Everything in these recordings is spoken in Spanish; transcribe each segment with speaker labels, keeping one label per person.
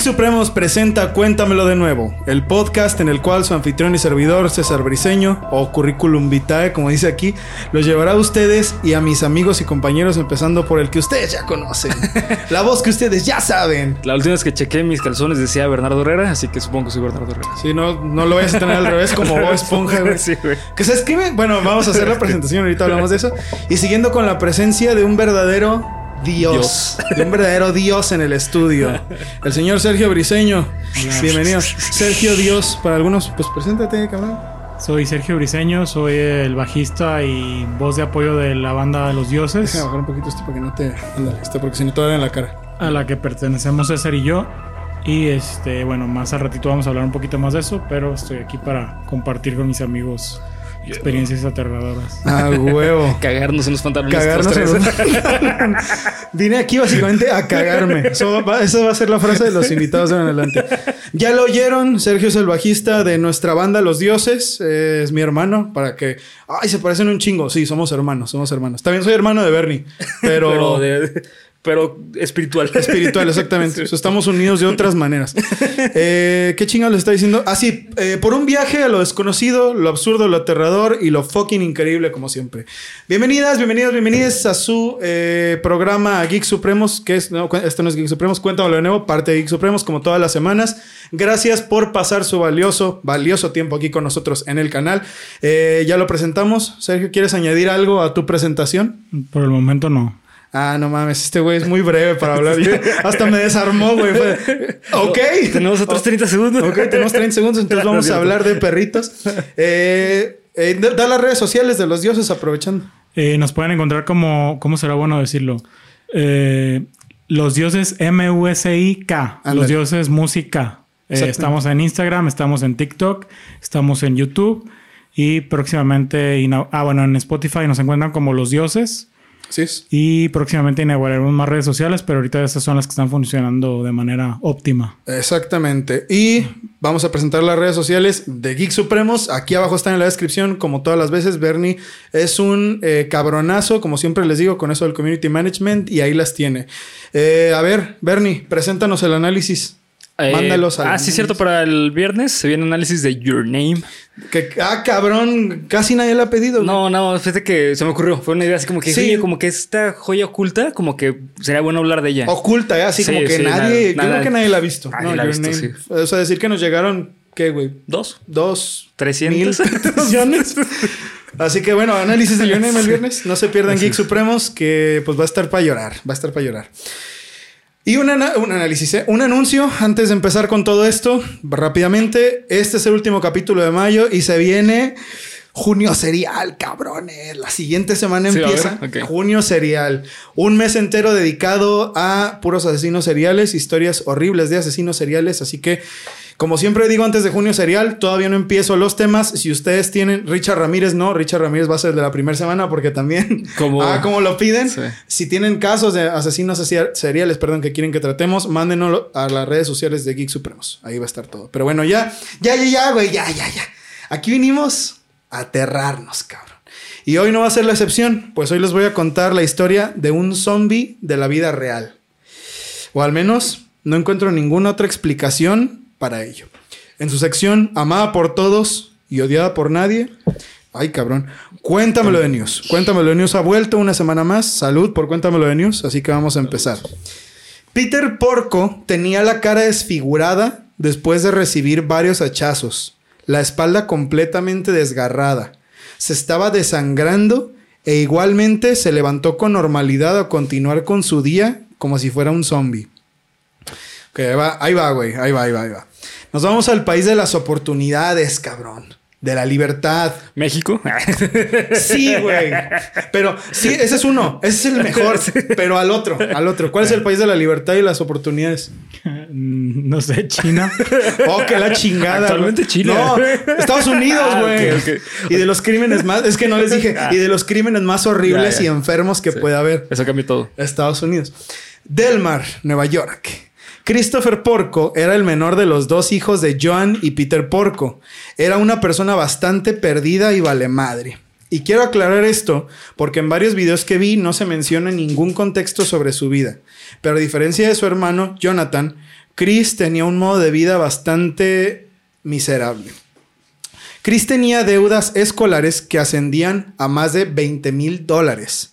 Speaker 1: Geek Supremos presenta Cuéntamelo de nuevo, el podcast en el cual su anfitrión y servidor César Briseño, o Curriculum Vitae, como dice aquí, los llevará a ustedes y a mis amigos y compañeros, empezando por el que ustedes ya conocen, la voz que ustedes ya saben.
Speaker 2: La última vez que chequé mis calzones decía Bernardo Herrera, así que supongo que soy Bernardo Herrera.
Speaker 1: Si no, no lo vayas a tener al revés como Bob Esponja, güey.
Speaker 2: Sí, güey.
Speaker 1: Que se escribe, bueno, vamos a hacer la presentación, ahorita hablamos de eso. Y siguiendo con la presencia de un verdadero Dios, de un verdadero Dios en el estudio. El señor Sergio Briseño. Bienvenido. Sergio Dios, para algunos, pues preséntate, cabrón.
Speaker 3: Soy Sergio Briseño, soy el bajista y voz de apoyo de la banda Los Dioses,
Speaker 1: Déjame bajar un poquito esto para que no te. Ándale, esto porque si no te en la cara.
Speaker 3: a la que pertenecemos César y yo. Y este, bueno, más al ratito vamos a hablar un poquito más de eso, pero estoy aquí para compartir con mis amigos experiencias aterradoras.
Speaker 1: Ah, huevo.
Speaker 2: Cagarnos en los pantalones.
Speaker 1: Cagarnos
Speaker 2: los
Speaker 1: en
Speaker 2: tres.
Speaker 1: un- Vine aquí básicamente a cagarme. Eso va, esa va a ser la frase de los invitados de en adelante. Ya lo oyeron, Sergio es el bajista de nuestra banda Los Dioses. eh, es mi hermano, para que... Ay, se parecen un chingo. Sí, somos hermanos, somos hermanos. También soy hermano de Bernie, pero...
Speaker 2: Pero, de- pero espiritual.
Speaker 1: Espiritual, exactamente. O sea, estamos unidos de otras maneras. Eh, ¿Qué chingados le está diciendo? Ah, sí, eh, por un viaje a lo desconocido, lo absurdo, lo aterrador y lo fucking increíble, como siempre. Bienvenidas, bienvenidos, bienvenidas a su eh, programa Geek Supremos, que es, no, esto no es Geek Supremos, cuéntamelo de nuevo, parte de Geek Supremos, como todas las semanas. Gracias por pasar su valioso, valioso tiempo aquí con nosotros en el canal. Eh, ya lo presentamos. Sergio, ¿quieres añadir algo a tu presentación?
Speaker 3: Por el momento no.
Speaker 1: Ah, no mames, este güey es muy breve para hablar. Hasta me desarmó, güey. Ok.
Speaker 2: Tenemos otros 30 segundos.
Speaker 1: Ok, tenemos 30 segundos, entonces vamos a hablar de perritos. Eh, eh, da las redes sociales de los dioses aprovechando.
Speaker 3: Eh, nos pueden encontrar como, ¿cómo será bueno decirlo? Eh, los dioses M-U-S-I-K. Los dioses música. Eh, estamos en Instagram, estamos en TikTok, estamos en YouTube y próximamente, ah, bueno, en Spotify nos encuentran como los dioses
Speaker 1: Sí, es.
Speaker 3: y próximamente inauguraremos más redes sociales, pero ahorita estas son las que están funcionando de manera óptima.
Speaker 1: Exactamente. Y vamos a presentar las redes sociales de Geek Supremos. Aquí abajo están en la descripción, como todas las veces. Bernie es un eh, cabronazo, como siempre les digo, con eso del community management, y ahí las tiene. Eh, a ver, Bernie, preséntanos el análisis.
Speaker 2: Eh,
Speaker 1: Mándalos al
Speaker 2: Ah, sí, cierto. Para el viernes se viene análisis de Your Name.
Speaker 1: Que, ah, cabrón, casi nadie le ha pedido. güey.
Speaker 2: No, no, fíjate que se me ocurrió. Fue una idea así como que,
Speaker 1: Sí.
Speaker 2: oye, como que esta joya oculta, como que sería bueno hablar de ella.
Speaker 1: Oculta, ¿eh? así
Speaker 2: Sí,
Speaker 1: como que
Speaker 2: sí,
Speaker 1: nadie,
Speaker 2: nada-
Speaker 1: creo
Speaker 2: nada-
Speaker 1: que nadie la ha visto.
Speaker 2: Nadie la ha
Speaker 1: Your
Speaker 2: visto,
Speaker 1: Name.
Speaker 2: sí.
Speaker 1: O sea, decir que nos llegaron, ¿qué, güey?
Speaker 2: Dos.
Speaker 1: Dos.
Speaker 2: 300.
Speaker 1: mil millones. Así que bueno, análisis de Your Name el viernes. No se pierdan Geek Supremos, que pues va a estar para llorar. Va a estar para llorar. Y un, ana- un análisis, ¿eh? un anuncio antes de empezar con todo esto, rápidamente. Este es el último capítulo de mayo y se viene junio serial, cabrones. La siguiente semana
Speaker 2: Sí,
Speaker 1: empieza junio serial. Un mes entero dedicado a puros asesinos seriales, historias horribles de asesinos seriales. Así que, como siempre digo antes de junio serial, todavía no empiezo los temas. Si ustedes tienen Richard Ramírez, no, Richard Ramírez va a ser de la primera semana porque también,
Speaker 2: Como-
Speaker 1: ah, como lo piden.
Speaker 2: Sí.
Speaker 1: Si tienen casos de asesinos seriales, perdón, que quieren que tratemos, mándenoslo a las redes sociales de Geek Supremos. Ahí va a estar todo. Pero bueno, ya, ya, ya, ya, güey, ya, ya, ya. Aquí vinimos a aterrarnos, cabrón. Y hoy no va a ser la excepción, pues hoy les voy a contar la historia de un zombie de la vida real. O al menos no encuentro ninguna otra explicación para ello. En su sección Amada por todos y odiada por nadie. Ay, cabrón. Cuéntamelo de News. Cuéntamelo de News ha vuelto una semana más. Salud por Cuéntamelo de News. Así que vamos a empezar. Peter Porco tenía la cara desfigurada después de recibir varios hachazos, la espalda completamente desgarrada. Se estaba desangrando e igualmente se levantó con normalidad a continuar con su día como si fuera un zombie. Ok, ahí va, ahí va, güey. Ahí va, ahí va, ahí va. Nos vamos al país de las oportunidades, cabrón. De la libertad.
Speaker 2: México.
Speaker 1: Sí, güey. Pero sí, ese es uno. Ese es el mejor. Pero al otro, al otro. ¿Cuál es el país de la libertad y las oportunidades?
Speaker 3: Mm, No sé, China.
Speaker 1: Oh, que la chingada.
Speaker 2: Actualmente. Chile.
Speaker 1: No, Estados Unidos,
Speaker 2: Ah,
Speaker 1: güey. Y de los crímenes más, es que no les dije, y de los crímenes más horribles
Speaker 2: Ya, ya.
Speaker 1: y enfermos que
Speaker 2: Sí.
Speaker 1: puede haber.
Speaker 2: Eso cambia todo.
Speaker 1: Estados Unidos. Delmar, Nueva York. Christopher Porco era el menor de los dos hijos de Joan y Peter Porco. Era una persona bastante perdida y vale madre. Y quiero aclarar esto porque en varios videos que vi no se menciona ningún contexto sobre su vida. Pero a diferencia de su hermano, Jonathan, Chris tenía un modo de vida bastante miserable. Chris tenía deudas escolares que ascendían a más de 20 mil dólares.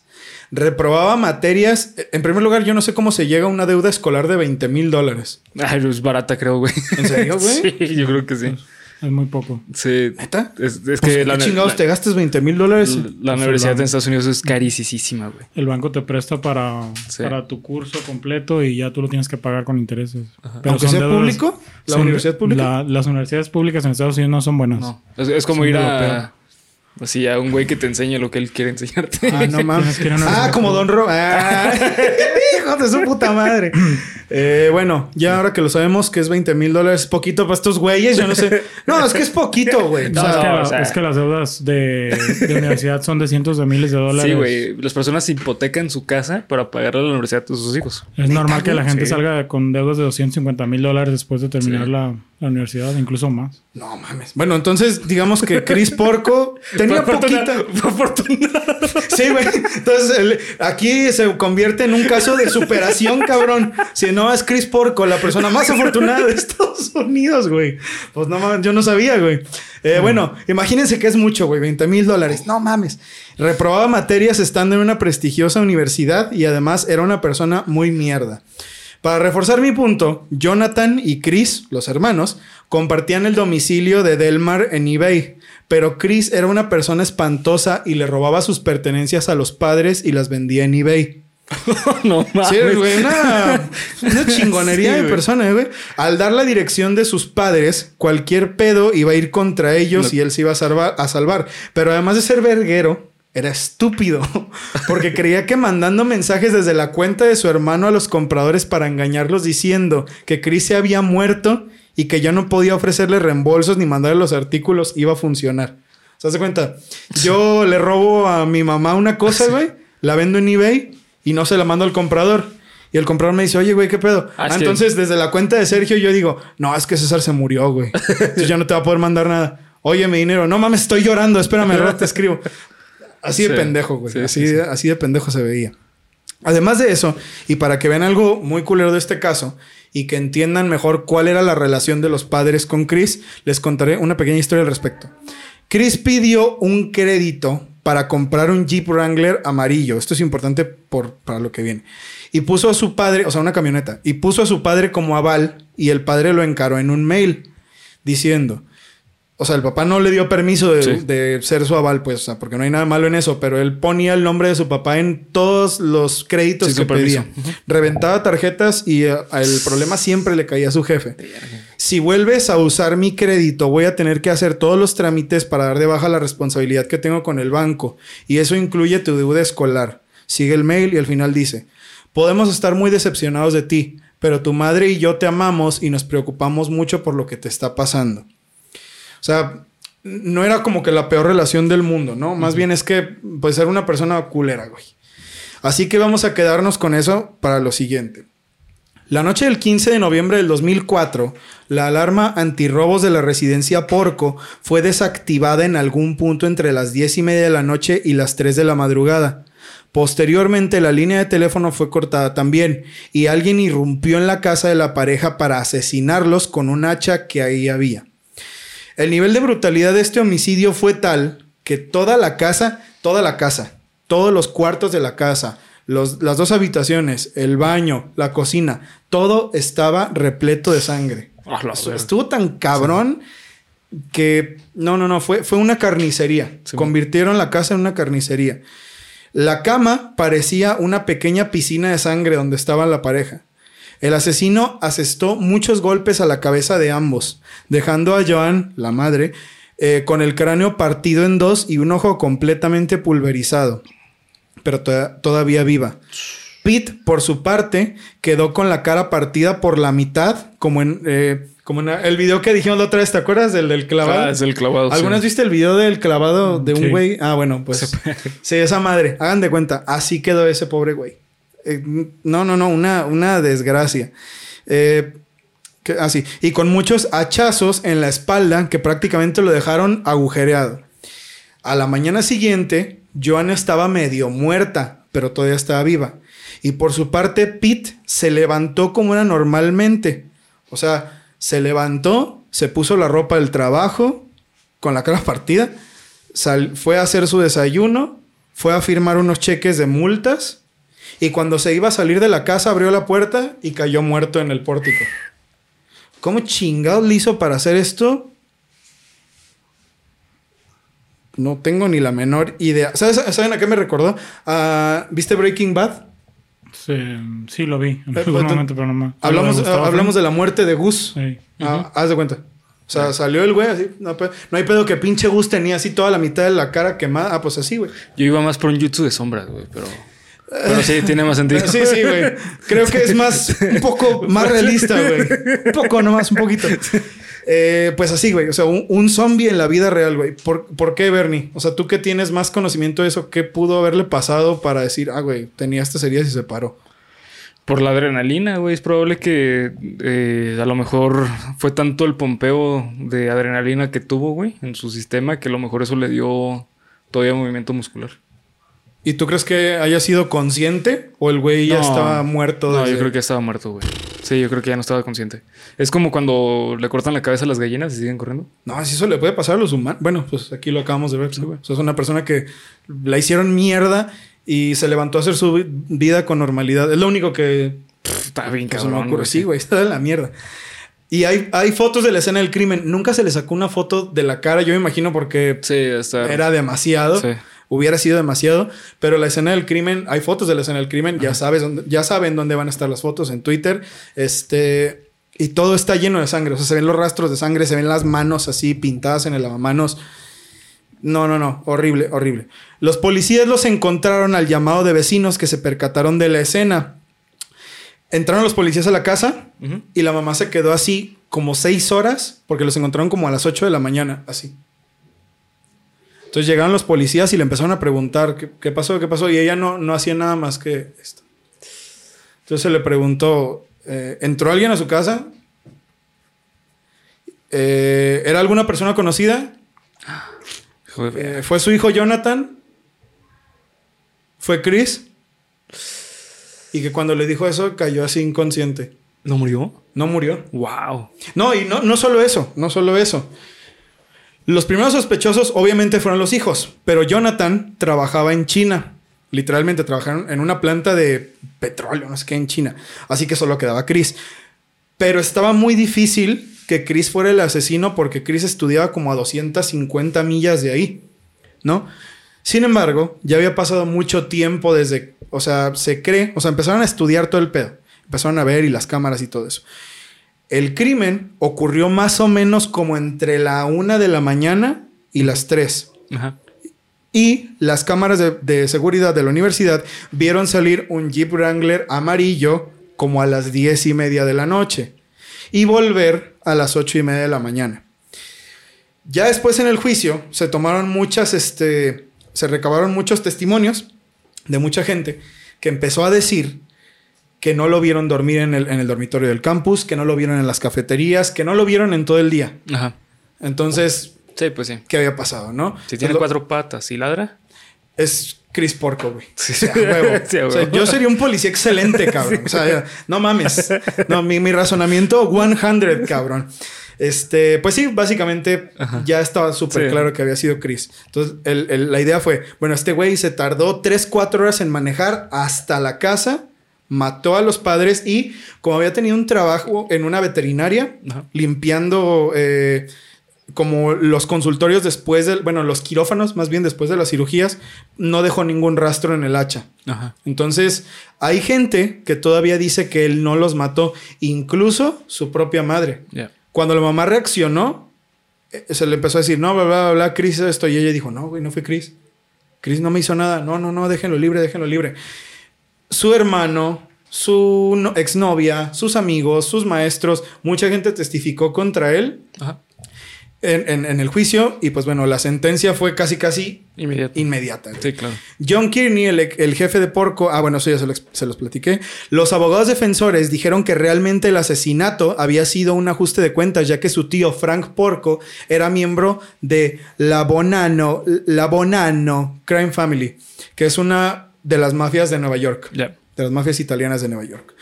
Speaker 1: Reprobaba materias. En primer lugar, yo no sé cómo se llega a una deuda escolar de 20 mil dólares.
Speaker 4: Ay, es barata, creo, güey.
Speaker 1: ¿En serio, güey?
Speaker 4: Sí, yo creo que sí.
Speaker 3: Es muy poco.
Speaker 4: Sí.
Speaker 1: ¿Neta?
Speaker 4: Es, es
Speaker 1: Pues,
Speaker 4: que
Speaker 1: ¿qué
Speaker 4: la,
Speaker 1: chingados
Speaker 4: la-
Speaker 1: te gastas 20 mil dólares?
Speaker 4: la universidad en Estados Unidos es carísima, güey.
Speaker 3: El banco te presta para,
Speaker 4: Sí.
Speaker 3: para tu curso completo y ya tú lo tienes que pagar con intereses. Pero
Speaker 1: Aunque sea
Speaker 3: deudas-
Speaker 1: público, la
Speaker 3: son-
Speaker 1: universidad pública.
Speaker 3: la- las universidades públicas en Estados Unidos no son buenas.
Speaker 4: No. Es, es como ir a. Así, a un güey que te enseñe lo que él quiere enseñarte.
Speaker 1: Ah, no mames.
Speaker 3: Una
Speaker 1: Ah, como Don Ro. Ah, hijo de su puta madre. Eh, bueno, ya ahora que lo sabemos que es 20 mil dólares, poquito para estos güeyes, yo no sé. No, es que es poquito, güey. O
Speaker 3: No,
Speaker 1: sea,
Speaker 3: es, que la-
Speaker 4: o sea-
Speaker 3: es que las deudas de, de universidad son de cientos de miles de dólares.
Speaker 4: Sí, güey. Las personas hipotecan su casa para pagarle a la universidad a sus hijos.
Speaker 3: Es normal que la gente
Speaker 4: Sí.
Speaker 3: salga con deudas de 250 mil dólares después de terminar
Speaker 4: Sí.
Speaker 3: la, la universidad, incluso más.
Speaker 1: No mames. Bueno, entonces digamos que Chris Porco tenía poquita. Sí, güey. Entonces el- aquí se convierte en un caso de superación, cabrón. Si no es Chris Porco, la persona más afortunada de Estados Unidos, güey. Pues no mames, yo no sabía, güey. Eh, Bueno, imagínense que es mucho, güey. 20 mil dólares. No mames. Reprobaba materias estando en una prestigiosa universidad y además era una persona muy mierda. Para reforzar mi punto, Jonathan y Chris, los hermanos, compartían el domicilio de Delmar en eBay, pero Chris era una persona espantosa y le robaba sus pertenencias a los padres y las vendía en eBay.
Speaker 4: no mames.
Speaker 1: Sí, güey, una, una chingonería
Speaker 4: Sí,
Speaker 1: de persona, güey. Al dar la dirección de sus padres, cualquier pedo iba a ir contra ellos y él se iba a salvar, a salvar. Pero además de ser verguero, era estúpido. Porque creía que mandando mensajes desde la cuenta de su hermano a los compradores para engañarlos diciendo que Chris se había muerto y que yo no podía ofrecerle reembolsos ni mandarle los artículos iba a funcionar. ¿Se hace cuenta? Yo le robo a mi mamá una cosa, güey, la vendo en eBay y no se la mando al comprador. Y el comprador me dice, oye, güey, ¿qué pedo?
Speaker 4: Ah,
Speaker 1: entonces, desde la cuenta de Sergio, yo digo, no, es que César se murió, güey. Entonces ya no te va a poder mandar nada. Oye, mi dinero. No mames, estoy llorando. Espérame, ahora te escribo. Así de
Speaker 4: Sí.
Speaker 1: pendejo, güey.
Speaker 4: Sí,
Speaker 1: así,
Speaker 4: sí, sí.
Speaker 1: así de pendejo se veía. Además de eso, y para que vean algo muy culero de este caso y que entiendan mejor cuál era la relación de los padres con Chris, les contaré una pequeña historia al respecto. Chris pidió un crédito para comprar un Jeep Wrangler amarillo. Esto es importante por, para lo que viene. Y puso a su padre, o sea, una camioneta, y puso a su padre como aval y el padre lo encaró en un mail diciendo, o sea, el papá no le dio permiso de,
Speaker 4: Sí.
Speaker 1: de ser su aval, pues, o sea, porque no hay nada malo en eso, pero él ponía el nombre de su papá en todos los créditos
Speaker 4: Sí,
Speaker 1: que
Speaker 4: permiso.
Speaker 1: pedía. Reventaba tarjetas y eh, el problema siempre le caía a su jefe. Si vuelves a usar mi crédito, voy a tener que hacer todos los trámites para dar de baja la responsabilidad que tengo con el banco. Y eso incluye tu deuda escolar. Sigue el mail y al final dice, podemos estar muy decepcionados de ti, pero tu madre y yo te amamos y nos preocupamos mucho por lo que te está pasando. O sea, no era como que la peor relación del mundo, ¿no? Más bien es que, pues, era una persona culera, güey. Así que vamos a quedarnos con eso para lo siguiente. La noche del 15 de noviembre del 2004, la alarma antirrobos de la residencia Porco fue desactivada en algún punto entre las 10 y media de la noche y las 3 de la madrugada. Posteriormente, la línea de teléfono fue cortada también y alguien irrumpió en la casa de la pareja para asesinarlos con un hacha que ahí había. El nivel de brutalidad de este homicidio fue tal que toda la casa, toda la casa, todos los cuartos de la casa, los- las dos habitaciones, el baño, la cocina, todo estaba repleto de sangre. Estuvo tan cabrón que no, no, no, fue, fue una carnicería.
Speaker 4: Sí.
Speaker 1: Convirtieron la casa en una carnicería. La cama parecía una pequeña piscina de sangre donde estaba la pareja. El asesino asestó muchos golpes a la cabeza de ambos, dejando a Joan, la madre, eh, con el cráneo partido en dos y un ojo completamente pulverizado, pero toda- todavía viva. Pete, por su parte, quedó con la cara partida por la mitad, como en, eh, como en el video que dijimos la otra vez, ¿te acuerdas del, del clavado?
Speaker 4: Ah, es el clavado.
Speaker 1: ¿Algunas
Speaker 4: sí.
Speaker 1: viste el video del clavado de un
Speaker 3: Sí.
Speaker 1: güey? Ah, bueno, pues sí, esa madre. Hagan de cuenta, así quedó ese pobre güey. Eh, no, no, no, una, una desgracia. Eh, que- ah. Y con muchos hachazos en la espalda que prácticamente lo dejaron agujereado. A la mañana siguiente, Joan estaba medio muerta, pero todavía estaba viva. Y por su parte, Pete se levantó como era normalmente. O sea, se levantó, se puso la ropa del trabajo, con la cara partida, sal- fue a hacer su desayuno, fue a firmar unos cheques de multas. Y cuando se iba a salir de la casa, abrió la puerta y cayó muerto en el pórtico. ¿Cómo chingados le hizo para hacer esto? No tengo ni la menor idea. ¿Sabes, ¿Saben a qué me recordó? Ah, ¿Viste Breaking Bad?
Speaker 3: Sí, sí lo vi en
Speaker 1: Eh,
Speaker 3: algún momento, pero no me...
Speaker 1: Hablamos,
Speaker 3: ¿Lo de
Speaker 1: hablamos la muerte de Gus.
Speaker 3: Sí.
Speaker 1: Ah, haz de cuenta. O sea, salió el güey así. No, no hay pedo que pinche Gus tenía así toda la mitad de la cara quemada. Ah, pues así, güey.
Speaker 4: Yo iba más por un jutsu de sombras, güey, pero. Pero sí, tiene más sentido.
Speaker 1: Sí, sí, güey. Creo que es más, un poco más realista, güey. Un poco nomás, un poquito. Eh, pues así, güey. O sea, un, un zombie en la vida real, güey. ¿Por, ¿Por qué, Bernie? O sea, tú que tienes más conocimiento de eso, ¿qué pudo haberle pasado para decir, ah, güey, tenía estas heridas y se paró?
Speaker 4: Por la adrenalina, güey. Es probable que eh, a lo mejor fue tanto el pompeo de adrenalina que tuvo, güey, en su sistema, que a lo mejor eso le dio todavía movimiento muscular.
Speaker 1: ¿Y tú crees que haya sido consciente o el güey ya
Speaker 4: No.
Speaker 1: estaba muerto?
Speaker 4: No, yo creo que ya estaba muerto, güey. Sí, yo creo que ya no estaba consciente. Es como cuando le cortan la cabeza a las gallinas y siguen corriendo.
Speaker 1: No, si eso le puede pasar a los humanos. Bueno, pues aquí lo acabamos de ver. güey. O sea, es una persona que la hicieron mierda y se levantó a hacer su vi- vida con normalidad. Es lo único que
Speaker 4: Está bien,
Speaker 1: pues,
Speaker 4: cabrón.
Speaker 1: ocurre.
Speaker 4: güey.
Speaker 1: Sí, güey, está de la mierda. Y hay, hay fotos de la escena del crimen. Nunca se le sacó una foto de la cara, yo me imagino porque
Speaker 4: Sí, está.
Speaker 1: era demasiado.
Speaker 4: Sí.
Speaker 1: Hubiera sido demasiado. Pero la escena del crimen, hay fotos de la escena del crimen. Ya sabes dónde, ya saben dónde van a estar las fotos en Twitter. Este. Y todo está lleno de sangre. O sea, se ven los rastros de sangre, se ven las manos así pintadas en el lavamanos. No, no, no. Horrible, horrible. Los policías los encontraron al llamado de vecinos que se percataron de la escena. Entraron los policías a la casa y la mamá se quedó así como seis horas porque los encontraron como a las 8 de la mañana, así. Entonces llegaron los policías y le empezaron a preguntar qué, qué pasó, qué pasó y ella no, no hacía nada más que esto. Entonces se le preguntó, eh, ¿entró alguien a su casa? Eh, ¿Era alguna persona conocida? Eh, ¿Fue su hijo Jonathan? ¿Fue Chris? Y que cuando le dijo eso cayó así inconsciente.
Speaker 4: ¿No murió?
Speaker 1: No murió.
Speaker 4: Wow.
Speaker 1: No, y no, no solo eso, no solo eso. Los primeros sospechosos obviamente fueron los hijos, pero Jonathan trabajaba en China. Literalmente trabajaron en una planta de petróleo, no sé qué, en China. Así que solo quedaba Chris. Pero estaba muy difícil que Chris fuera el asesino porque Chris estudiaba como a 250 millas de ahí, ¿no? Sin embargo, ya había pasado mucho tiempo desde, o sea, se cree, o sea, empezaron a estudiar todo el pedo. Empezaron a ver y las cámaras y todo eso. El crimen ocurrió más o menos como entre la una de la mañana y las 3.
Speaker 4: Ajá.
Speaker 1: Y las cámaras de, de seguridad de la universidad vieron salir un Jeep Wrangler amarillo como a las diez y media de la noche y volver a las ocho y media de la mañana. Ya después en el juicio se tomaron muchas, este, se recabaron muchos testimonios de mucha gente que empezó a decir que no lo vieron dormir en el, en el dormitorio del campus, que no lo vieron en las cafeterías, que no lo vieron en todo el día.
Speaker 4: Ajá.
Speaker 1: Entonces,
Speaker 4: Sí, pues sí.
Speaker 1: ¿qué había pasado, no?
Speaker 4: Si tiene cuatro patas y ladra.
Speaker 1: es Chris Porco, güey.
Speaker 4: Sí.
Speaker 1: O sea, huevo.
Speaker 4: Sí, a
Speaker 1: O sea,
Speaker 4: huevo.
Speaker 1: yo sería un policía excelente, cabrón. O sea, no mames. No, mi, mi razonamiento 100, cabrón. Este, pues sí, básicamente ya estaba súper
Speaker 4: Sí.
Speaker 1: claro que había sido Chris. Entonces, el- el- la idea fue, bueno, este güey se tardó 3, 4 horas en manejar hasta la casa, mató a los padres y como había tenido un trabajo en una veterinaria,
Speaker 4: Ajá.
Speaker 1: limpiando eh, como los consultorios después del, bueno, los quirófanos más bien después de las cirugías, no dejó ningún rastro en el hacha.
Speaker 4: Ajá.
Speaker 1: Entonces, hay gente que todavía dice que él no los mató, incluso su propia madre. Cuando la mamá reaccionó, eh, se le empezó a decir, no, bla, bla, bla, Chris esto. Y ella dijo, no, güey, no fue Chris. Chris no me hizo nada. No, no, no, déjenlo libre, déjenlo libre. Su hermano, su no- exnovia, sus amigos, sus maestros, mucha gente testificó contra él.
Speaker 4: Ajá.
Speaker 1: en, en- en el juicio y pues bueno, la sentencia fue casi casi inmediata.
Speaker 4: Sí, claro.
Speaker 1: John Kearney, el, el jefe de Porco, ah, bueno, eso ya se los, se los platiqué. Los abogados defensores dijeron que realmente el asesinato había sido un ajuste de cuentas, ya que su tío Frank Porco era miembro de la Bonanno, la Bonanno Crime Family, que es una de las mafias de Nueva York, de las mafias italianas de Nueva York.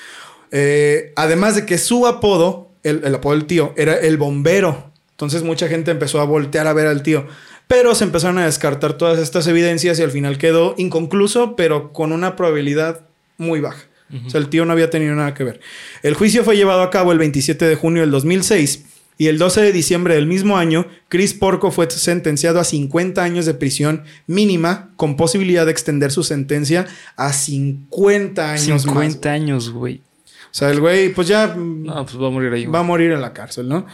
Speaker 1: Eh, además de que su apodo, el, el apodo del tío, era el bombero. Entonces mucha gente empezó a voltear a ver al tío. Pero se empezaron a descartar todas estas evidencias y al final quedó inconcluso, pero con una probabilidad muy baja. O sea, el tío no había tenido nada que ver. El juicio fue llevado a cabo el 27 de junio del 2006 y el 12 de diciembre del mismo año, Chris Porco fue sentenciado a 50 años de prisión mínima con posibilidad de extender su sentencia a 50 años más.
Speaker 4: 50 años, güey.
Speaker 1: O sea, el güey, pues ya
Speaker 4: No, pues va a morir ahí.
Speaker 1: va a morir en la cárcel, ¿no?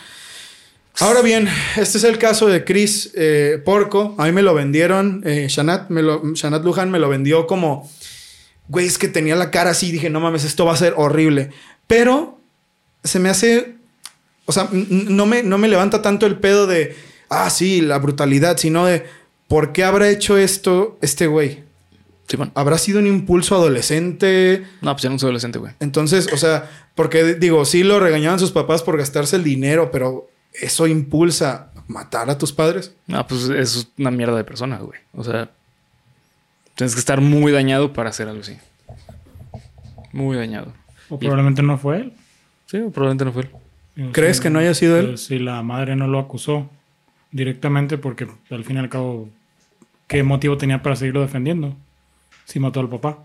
Speaker 1: Ahora bien, este es el caso de Chris eh, Porco. A mí me lo vendieron, eh, Shanat, me lo, Shanat Lujan me lo vendió como, güey, es que tenía la cara así. Dije, no mames, esto va a ser horrible. Pero se me hace, o sea, no me, no me levanta tanto el pedo de, ah, sí, la brutalidad, sino de, ¿por qué habrá hecho esto este güey?
Speaker 4: Sí, bueno.
Speaker 1: ¿Habrá sido un impulso adolescente?
Speaker 4: No, pues ya no soy adolescente, güey.
Speaker 1: Entonces, o sea, porque digo, sí lo regañaban sus papás por gastarse el dinero, pero eso impulsa matar a tus padres.
Speaker 4: No, pues es una mierda de persona, güey. O sea, tienes que estar muy dañado para hacer algo así. Muy dañado.
Speaker 3: O probablemente no fue él.
Speaker 4: Sí, probablemente no fue él.
Speaker 1: ¿Crees que no haya sido él?
Speaker 3: Si la madre no lo acusó directamente, porque al fin y al cabo, ¿qué motivo tenía para seguirlo defendiendo? Si mató al papá.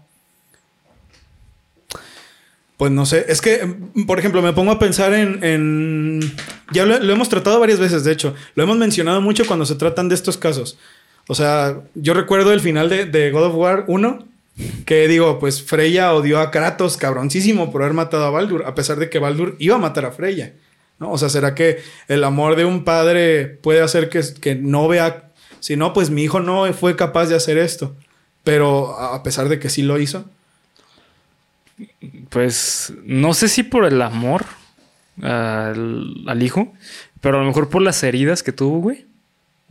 Speaker 1: Pues no sé, es que, por ejemplo, me pongo a pensar en... en- Ya lo, lo hemos tratado varias veces, de hecho, lo hemos mencionado mucho cuando se tratan de estos casos. O sea, yo recuerdo el final de, de God of War 1, que digo, pues Freya odió a Kratos cabroncísimo por haber matado a Baldur, a pesar de que Baldur iba a matar a Freya. ¿no? O sea, ¿será que el amor de un padre puede hacer que, que no vea... Si no, pues mi hijo no fue capaz de hacer esto. Pero a pesar de que sí lo hizo.
Speaker 4: Pues no sé si por el amor al, al hijo, pero a lo mejor por las heridas que tuvo, güey.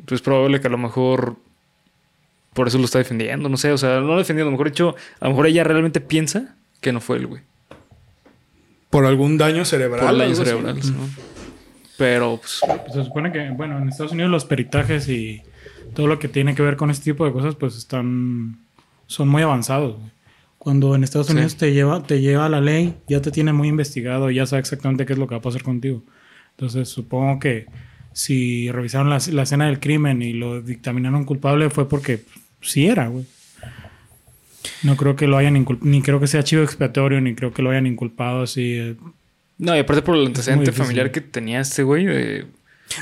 Speaker 4: Pues es probable que a lo mejor por eso lo está defendiendo, no sé, o sea, no defendiendo, a lo mejor hecho, a lo mejor ella realmente piensa que no fue él, güey.
Speaker 1: Por algún daño cerebral.
Speaker 4: Por el daño
Speaker 1: algo así.
Speaker 4: cerebral, ¿no? Pero pues
Speaker 3: Se supone que, bueno, en Estados Unidos los peritajes y todo lo que tiene que ver con este tipo de cosas, pues están, son muy avanzados. güey. Cuando en Estados
Speaker 4: Sí.
Speaker 3: Unidos te lleva, te lleva la ley, ya te tiene muy investigado, ya sabe exactamente qué es lo que va a pasar contigo. Entonces supongo que si revisaron la, la escena del crimen y lo dictaminaron culpable fue porque sí era, güey. No creo que lo hayan inculpado, ni creo que sea chivo expiatorio, ni creo que lo hayan inculpado así. eh,
Speaker 4: no, y aparte por el antecedente familiar que tenía este güey de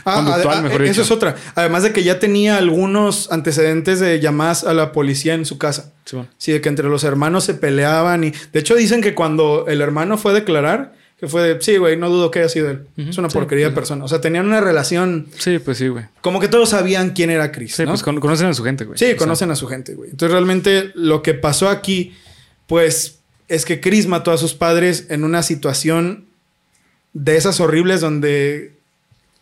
Speaker 1: Ah,
Speaker 4: Conductual,
Speaker 1: ah,
Speaker 4: mejor
Speaker 1: ah,
Speaker 4: dicho.
Speaker 1: Eso es otra. Además de que ya tenía algunos antecedentes de llamadas a la policía en su casa.
Speaker 4: sí, bueno.
Speaker 1: Sí, de que entre los hermanos se peleaban y... De hecho, dicen que cuando el hermano fue a declarar, que fue de... Sí, güey, no dudo que haya sido él. Es una
Speaker 4: sí,
Speaker 1: porquería de persona. O sea, tenían una relación...
Speaker 4: Sí, pues sí, güey.
Speaker 1: Como que todos sabían quién era Chris,
Speaker 4: Sí,
Speaker 1: ¿no?
Speaker 4: pues con- conocen a su gente, güey.
Speaker 1: Sí,
Speaker 4: O sea,
Speaker 1: conocen a su gente, güey. Entonces, realmente lo que pasó aquí, pues, es que Chris mató a sus padres en una situación de esas horribles donde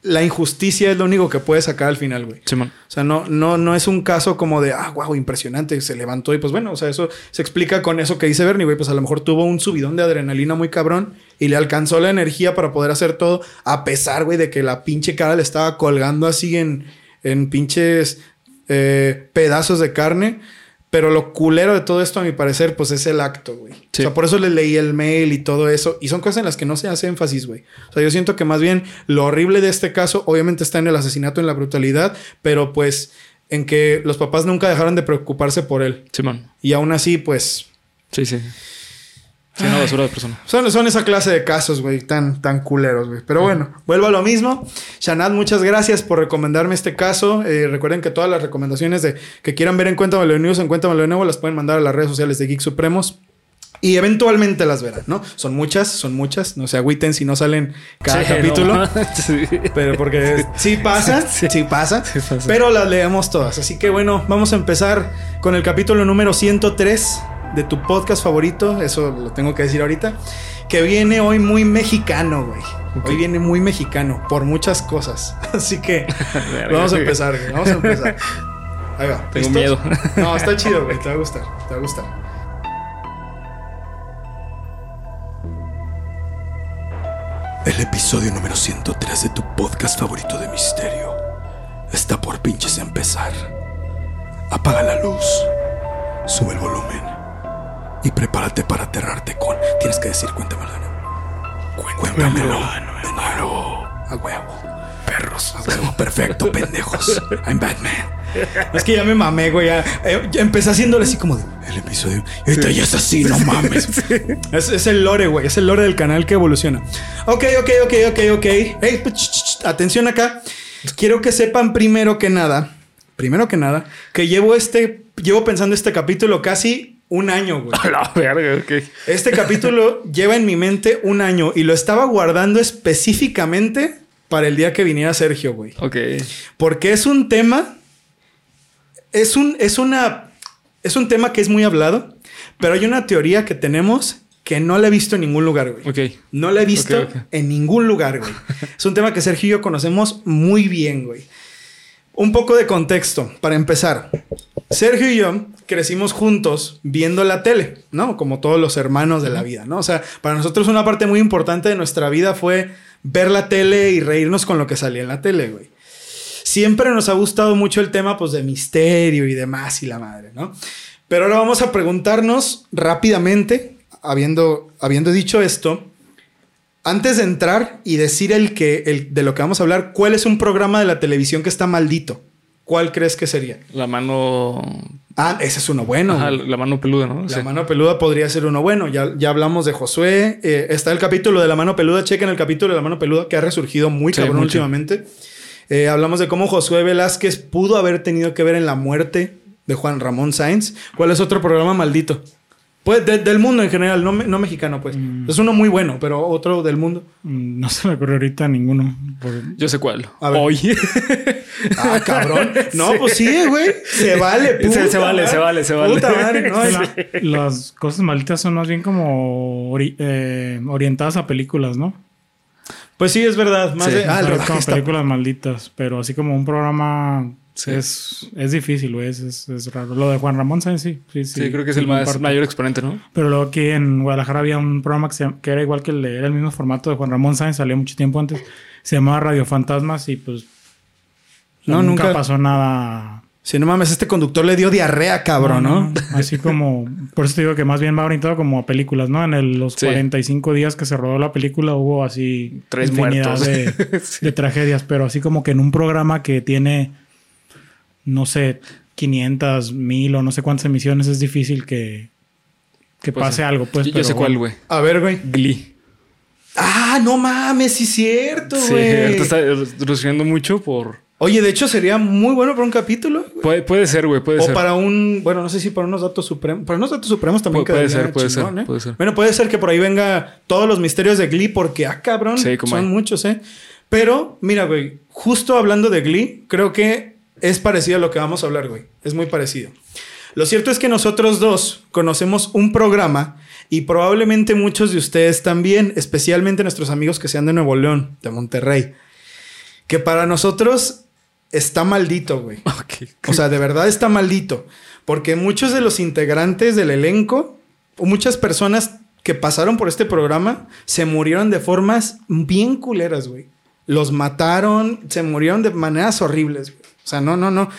Speaker 1: la injusticia es lo único que puede sacar al final, güey.
Speaker 4: Simón.
Speaker 1: O sea, no, no, no es un caso como de, ah, wow, impresionante, se levantó y pues bueno, o sea, eso se explica con eso que dice Bernie, güey, pues a lo mejor tuvo un subidón de adrenalina muy cabrón y le alcanzó la energía para poder hacer todo, a pesar, güey, de que la pinche cara le estaba colgando así en, en pinches eh, pedazos de carne. Pero lo culero de todo esto, a mi parecer, pues es el acto, güey.
Speaker 4: Sí.
Speaker 1: O sea, por eso le leí el mail y todo eso. Y son cosas en las que no se hace énfasis, güey. O sea, yo siento que más bien lo horrible de este caso, obviamente está en el asesinato, en la brutalidad, pero pues en que los papás nunca dejaron de preocuparse por él.
Speaker 4: Simón.
Speaker 1: Y aún así, pues,
Speaker 4: Sí, sí. Sí, una basura de persona.
Speaker 1: son, son esa clase de casos, güey, tan, tan culeros, güey. Pero bueno, vuelvo a lo mismo. Shanad, muchas gracias por recomendarme este caso. Eh, recuerden que todas las recomendaciones de que quieran ver en Cuéntamelo de News, en Cuéntamelo de Nuevo, las pueden mandar a las redes sociales de Geek Supremos. Y eventualmente las verán, ¿no? Son muchas, son muchas. No se agüiten si no salen cada
Speaker 4: Sí,
Speaker 1: capítulo.
Speaker 4: no. Sí.
Speaker 1: Pero porque sí pasa,
Speaker 4: Sí.
Speaker 1: sí, pasa,
Speaker 4: Sí pasa.
Speaker 1: pero las leemos todas. Así que bueno, vamos a empezar con el capítulo número 103 de tu podcast favorito, eso lo tengo que decir ahorita, que viene hoy muy mexicano, güey. Hoy viene muy mexicano por muchas cosas. Así que vamos a empezar, güey. Vamos a empezar. Ahí va.
Speaker 4: Tengo
Speaker 1: ¿listos?
Speaker 4: miedo.
Speaker 1: No, está chido, güey. Te va a gustar. Te va a gustar.
Speaker 5: El episodio número 103 de tu podcast favorito de misterio está por pinches empezar. Apaga la luz, sube el volumen y prepárate para aterrarte con. Tienes que decir, cuéntamelo de nuevo. Cuéntamelo de nuevo. A huevo. Perros. A huevo. Perfecto, pendejos. I'm Batman.
Speaker 1: Es que ya me mamé, güey. Ya, eh, ya empecé haciéndole así como de.
Speaker 5: El episodio. Ahorita ya es así, no mames.
Speaker 1: Es, es el lore, güey. Es el lore del canal que evoluciona. Ok, ok, ok, ok, ok. Ey, pues, atención acá. Quiero que sepan primero que nada. Primero que nada. Que llevo este. Llevo pensando este capítulo casi un año, güey.
Speaker 4: A la verga.
Speaker 1: Este capítulo lleva en mi mente un año y lo estaba guardando específicamente para el día que viniera Sergio, güey.
Speaker 4: Ok.
Speaker 1: Porque es un tema. Es un. Es una. Es un tema que es muy hablado. Pero hay una teoría que tenemos que no la he visto en ningún lugar, güey.
Speaker 4: Ok.
Speaker 1: No la he visto en ningún lugar, güey. es un tema que Sergio y yo conocemos muy bien, güey. Un poco de contexto, para empezar. Sergio y yo crecimos juntos viendo la tele, ¿no? Como todos los hermanos de la vida, ¿no? O sea, para nosotros una parte muy importante de nuestra vida fue ver la tele y reírnos con lo que salía en la tele, güey. Siempre nos ha gustado mucho el tema, pues, de misterio y demás y la madre, ¿no? Pero ahora vamos a preguntarnos rápidamente, habiendo, habiendo dicho esto, antes de entrar y decir el que, el, de lo que vamos a hablar, ¿cuál es un programa de la televisión que está maldito? ¿Cuál crees que sería?
Speaker 4: La mano.
Speaker 1: Ah, ese es uno bueno.
Speaker 4: Ajá, la mano peluda, ¿no?
Speaker 1: La
Speaker 4: Sí.
Speaker 1: mano peluda podría ser uno bueno. Ya, ya hablamos de Josué. Eh, está el capítulo de la mano peluda. Chequen el capítulo de la mano peluda que ha resurgido muy
Speaker 4: Sí,
Speaker 1: cabrón
Speaker 4: mucho.
Speaker 1: últimamente. Eh, hablamos de cómo Josué Velázquez pudo haber tenido que ver en la muerte de Juan Ramón Sáenz. ¿Cuál es otro programa maldito? Pues de- del mundo en general, no, me- no mexicano, pues. Es uno muy bueno, pero otro del mundo.
Speaker 3: Mm, No se me ocurre ahorita ninguno. Por-
Speaker 4: Yo sé cuál.
Speaker 1: A ver.
Speaker 4: Hoy.
Speaker 1: Ah, cabrón. No, pues sí, güey. Se vale,
Speaker 4: Se-
Speaker 1: puta
Speaker 4: se vale, se vale, se vale.
Speaker 1: Puta madre, no, es-
Speaker 3: La- las cosas malditas son más bien como ori- eh, orientadas a películas, ¿no?
Speaker 1: Pues sí, es verdad. Más
Speaker 4: Sí.
Speaker 1: de. Ah,
Speaker 3: como películas malditas, pero así como un programa
Speaker 4: Sí.
Speaker 3: es, es difícil, güey, es, es, es raro. Lo de Juan Ramón Sáenz, sí, sí, sí.
Speaker 4: Sí, creo que es el más mayor exponente, ¿no?
Speaker 3: Pero luego aquí en Guadalajara había un programa que, se llama- que era igual que el de, era el mismo formato de Juan Ramón Sáenz, salió mucho tiempo antes. Se llamaba Radio Fantasmas y pues
Speaker 1: No,
Speaker 3: nunca,
Speaker 1: nunca-
Speaker 3: pasó nada.
Speaker 1: Si no mames, este conductor le dio diarrea, cabrón, ¿no?
Speaker 3: Así como, por eso te digo que más bien va orientado como a películas, ¿no? En el- los
Speaker 4: Sí.
Speaker 3: 45 días que se rodó la película hubo así
Speaker 4: Tres
Speaker 3: infinidad
Speaker 4: muertos.
Speaker 3: de,
Speaker 4: Sí.
Speaker 3: de tragedias, pero así como que en un programa que tiene, no sé, 500, 1000 o no sé cuántas emisiones, es difícil que, que
Speaker 4: Pues,
Speaker 3: pase algo, pues.
Speaker 4: yo, yo
Speaker 3: pero
Speaker 4: sé cuál, güey.
Speaker 1: A ver, güey.
Speaker 4: Glee.
Speaker 1: Ah, no mames, sí es cierto,
Speaker 4: Sí,
Speaker 1: güey.
Speaker 4: ahorita está resurgiendo mucho por.
Speaker 1: Oye, de hecho sería muy bueno para un capítulo.
Speaker 4: Puede, puede ser, güey, puede
Speaker 1: O
Speaker 4: ser.
Speaker 1: para un, bueno, no sé si para unos datos supremos. Para unos datos supremos también
Speaker 4: Pu- puede ser, puede
Speaker 1: chingón,
Speaker 4: ser,
Speaker 1: ¿eh?
Speaker 4: puede ser.
Speaker 1: Bueno, puede ser que por ahí venga todos los misterios de Glee, porque, ah, cabrón,
Speaker 4: Sí, como
Speaker 1: son
Speaker 4: hay.
Speaker 1: muchos, ¿eh? Pero, mira, güey, justo hablando de Glee, creo que es parecido a lo que vamos a hablar, güey. Es muy parecido. Lo cierto es que nosotros dos conocemos un programa y probablemente muchos de ustedes también, especialmente nuestros amigos que sean de Nuevo León, de Monterrey, que para nosotros está maldito, güey.
Speaker 4: Ok.
Speaker 1: O sea, de verdad está maldito. Porque muchos de los integrantes del elenco, o muchas personas que pasaron por este programa, se murieron de formas bien culeras, güey. Los mataron, se murieron de maneras horribles, güey. O sea, no, no, no.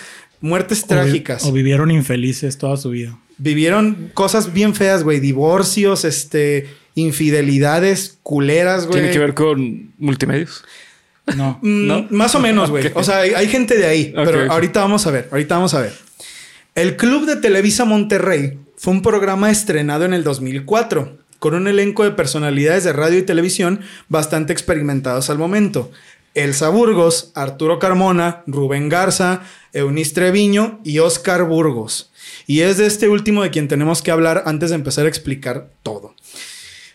Speaker 1: Muertes
Speaker 3: O vi-
Speaker 1: trágicas.
Speaker 3: O, vivieron infelices toda su vida.
Speaker 1: Vivieron cosas bien feas, güey. Divorcios, este, infidelidades culeras, güey.
Speaker 4: Tiene que ver con multimedios.
Speaker 3: No.
Speaker 1: Mm,
Speaker 4: ¿No?
Speaker 1: Más o menos, güey. O sea, hay, hay gente de ahí. Pero ahorita vamos a ver. Ahorita vamos a ver. El Club de Televisa Monterrey fue un programa estrenado en el 2004 con un elenco de personalidades de radio y televisión bastante experimentados al momento. Elsa Burgos, Arturo Carmona, Rubén Garza, Eunice Treviño y Oscar Burgos. Y es de este último de quien tenemos que hablar antes de empezar a explicar todo.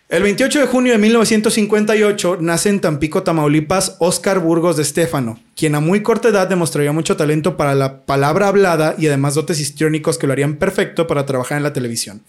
Speaker 1: El 28 de junio de 1958 nace en Tampico, Tamaulipas, Oscar Burgos de Estéfano, quien a muy corta edad demostraría mucho talento para la palabra hablada y además dotes histriónicos que lo harían perfecto para trabajar en la televisión.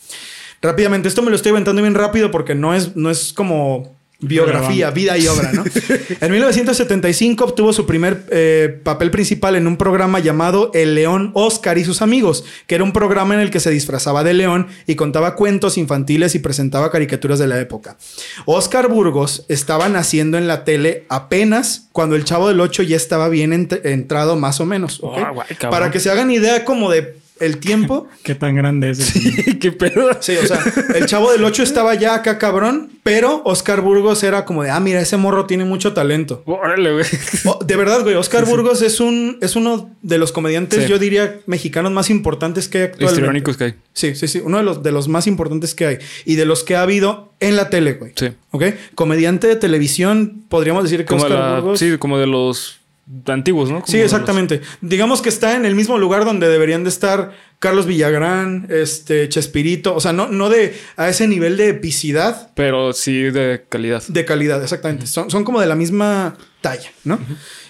Speaker 1: Rápidamente, esto me lo estoy aventando bien rápido porque no es, no es como biografía, vida y obra, ¿no? en 1975 obtuvo su primer eh, papel principal en un programa llamado El León Oscar y sus amigos, que era un programa en el que se disfrazaba de león y contaba cuentos infantiles y presentaba caricaturas de la época. Oscar Burgos estaba naciendo en la tele apenas cuando el Chavo del 8 ya estaba bien ent- entrado más o menos.
Speaker 4: Oh, guay, cabrón.
Speaker 1: Para que se hagan idea como de el tiempo.
Speaker 3: Qué tan grande es. el-
Speaker 4: ¿Qué pedo?
Speaker 1: Sí, o sea, el chavo del 8 estaba ya acá cabrón, pero Oscar Burgos era como de, ah, mira, ese morro tiene mucho talento.
Speaker 4: Órale, güey.
Speaker 1: Oh, de verdad, güey, Oscar Burgos es un es uno de los comediantes,
Speaker 4: Sí.
Speaker 1: yo diría, mexicanos más importantes que hay actualmente.
Speaker 4: Histriónicos que hay.
Speaker 1: Sí, sí, sí, uno de los, de los más importantes que hay y de los que ha habido en la tele, güey.
Speaker 4: Sí.
Speaker 1: ¿Ok? Comediante de televisión, podríamos decir que
Speaker 4: Como,
Speaker 1: Oscar
Speaker 4: la-
Speaker 1: Burgos.
Speaker 4: sí, como de los antiguos, ¿no? Como
Speaker 1: Sí,
Speaker 4: los-
Speaker 1: exactamente. Digamos que está en el mismo lugar donde deberían de estar Carlos Villagrán, este, Chespirito. O sea, no, no de a ese nivel de epicidad,
Speaker 4: Pero sí de calidad.
Speaker 1: de calidad, exactamente. son, son como de la misma talla, ¿no?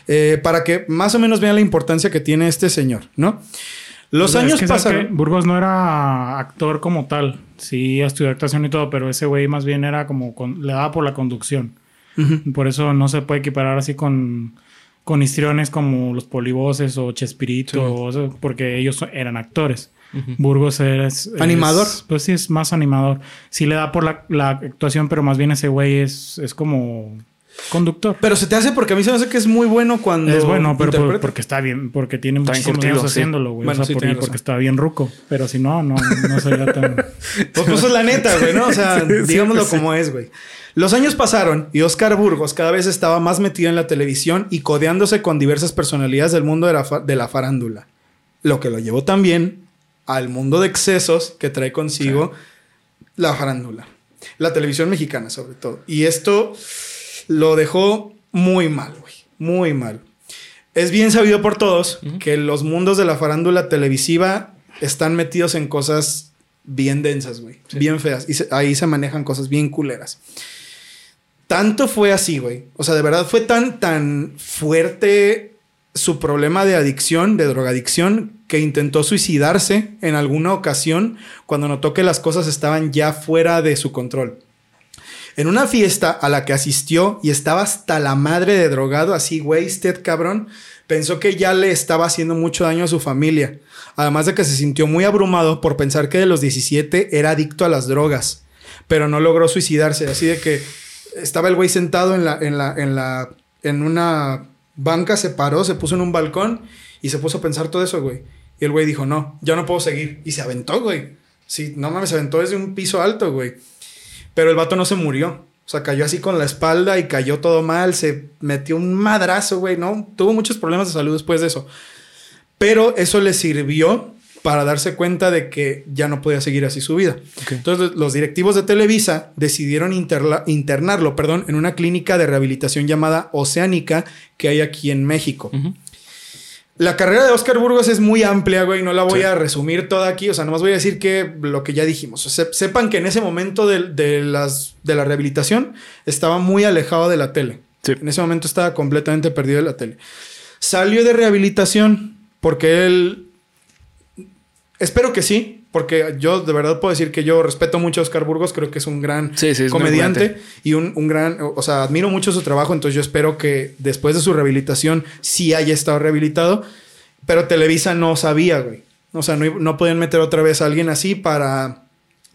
Speaker 1: Eh, para que más o menos vean la importancia que tiene este señor, ¿no? Los
Speaker 3: Es
Speaker 1: años
Speaker 3: que, ¿sabes
Speaker 1: pasaron.
Speaker 3: Burgos no era actor como tal. Sí, estudió actuación y todo, pero ese güey más bien era como... con- le daba por la conducción. Por eso no se puede equiparar así con, con histriones como los polivoces o Chespirito, o eso, porque ellos eran actores. Burgos es, es-
Speaker 1: ¿Animador?
Speaker 3: pues sí, es más animador. Sí le da por la, la actuación, pero más bien ese güey es, es como conductor.
Speaker 1: Pero se te hace porque a mí se me hace que es muy bueno cuando.
Speaker 3: Es bueno, pero por- porque está bien, porque tiene
Speaker 4: Está
Speaker 3: muchísimos años
Speaker 4: sí.
Speaker 3: haciéndolo, güey.
Speaker 1: Bueno,
Speaker 3: o sea,
Speaker 1: sí,
Speaker 3: por- porque está bien ruco. Pero si no, no, no sería tan.
Speaker 1: Pues, pues es la neta, güey, ¿no? O sea, digámoslo como es, güey. Los años pasaron y Oscar Burgos cada vez estaba más metido en la televisión y codeándose con diversas personalidades del mundo de la, de la farándula. Lo que lo llevó también al mundo de excesos que trae consigo la farándula. La televisión mexicana, sobre todo. Y esto lo dejó muy mal, güey. Muy mal. Es bien sabido por todos que los mundos de la farándula televisiva están metidos en cosas bien densas, güey. Bien feas. Y se- ahí se manejan cosas bien culeras. Tanto fue así, güey. O sea, de verdad fue tan, tan fuerte su problema de adicción, de drogadicción, que intentó suicidarse en alguna ocasión cuando notó que las cosas estaban ya fuera de su control. En una fiesta a la que asistió y estaba hasta la madre de drogado, así wasted, cabrón, pensó que ya le estaba haciendo mucho daño a su familia. Además de que se sintió muy abrumado por pensar que de los 17 era adicto a las drogas, pero no logró suicidarse. Así de que estaba el güey sentado en la, en la, en la, en una banca, se paró, se puso en un balcón y se puso a pensar todo eso, güey. Y el güey dijo, no, ya no puedo seguir. Y se aventó, güey. Sí, no mames, se aventó desde un piso alto, güey. Pero el vato no se murió. O sea, cayó así con la espalda y cayó todo mal. Se metió un madrazo, güey, ¿no? Tuvo muchos problemas de salud después de eso. Pero eso le sirvió para darse cuenta de que ya no podía seguir así su vida. Entonces, los directivos de Televisa decidieron internarlo, perdón, en una clínica de rehabilitación llamada Oceánica que hay aquí en México. La carrera de Oscar Burgos es muy amplia, güey. No la voy
Speaker 4: Sí.
Speaker 1: a resumir toda aquí. O sea, nomás voy a decir que lo que ya dijimos. Sepan que en ese momento de, de las, de la rehabilitación estaba muy alejado de la tele.
Speaker 4: Sí.
Speaker 1: En ese momento estaba completamente perdido de la tele. Salió de rehabilitación porque él... Espero que sí, porque yo de verdad puedo decir que yo respeto mucho a Oscar Burgos. Creo que es un gran
Speaker 4: Sí, sí, es muy
Speaker 1: comediante y un, un gran... O sea, admiro mucho su trabajo. Entonces yo espero que después de su rehabilitación sí haya estado rehabilitado. Pero Televisa no sabía, güey. O sea, no, no podían meter otra vez a alguien así para,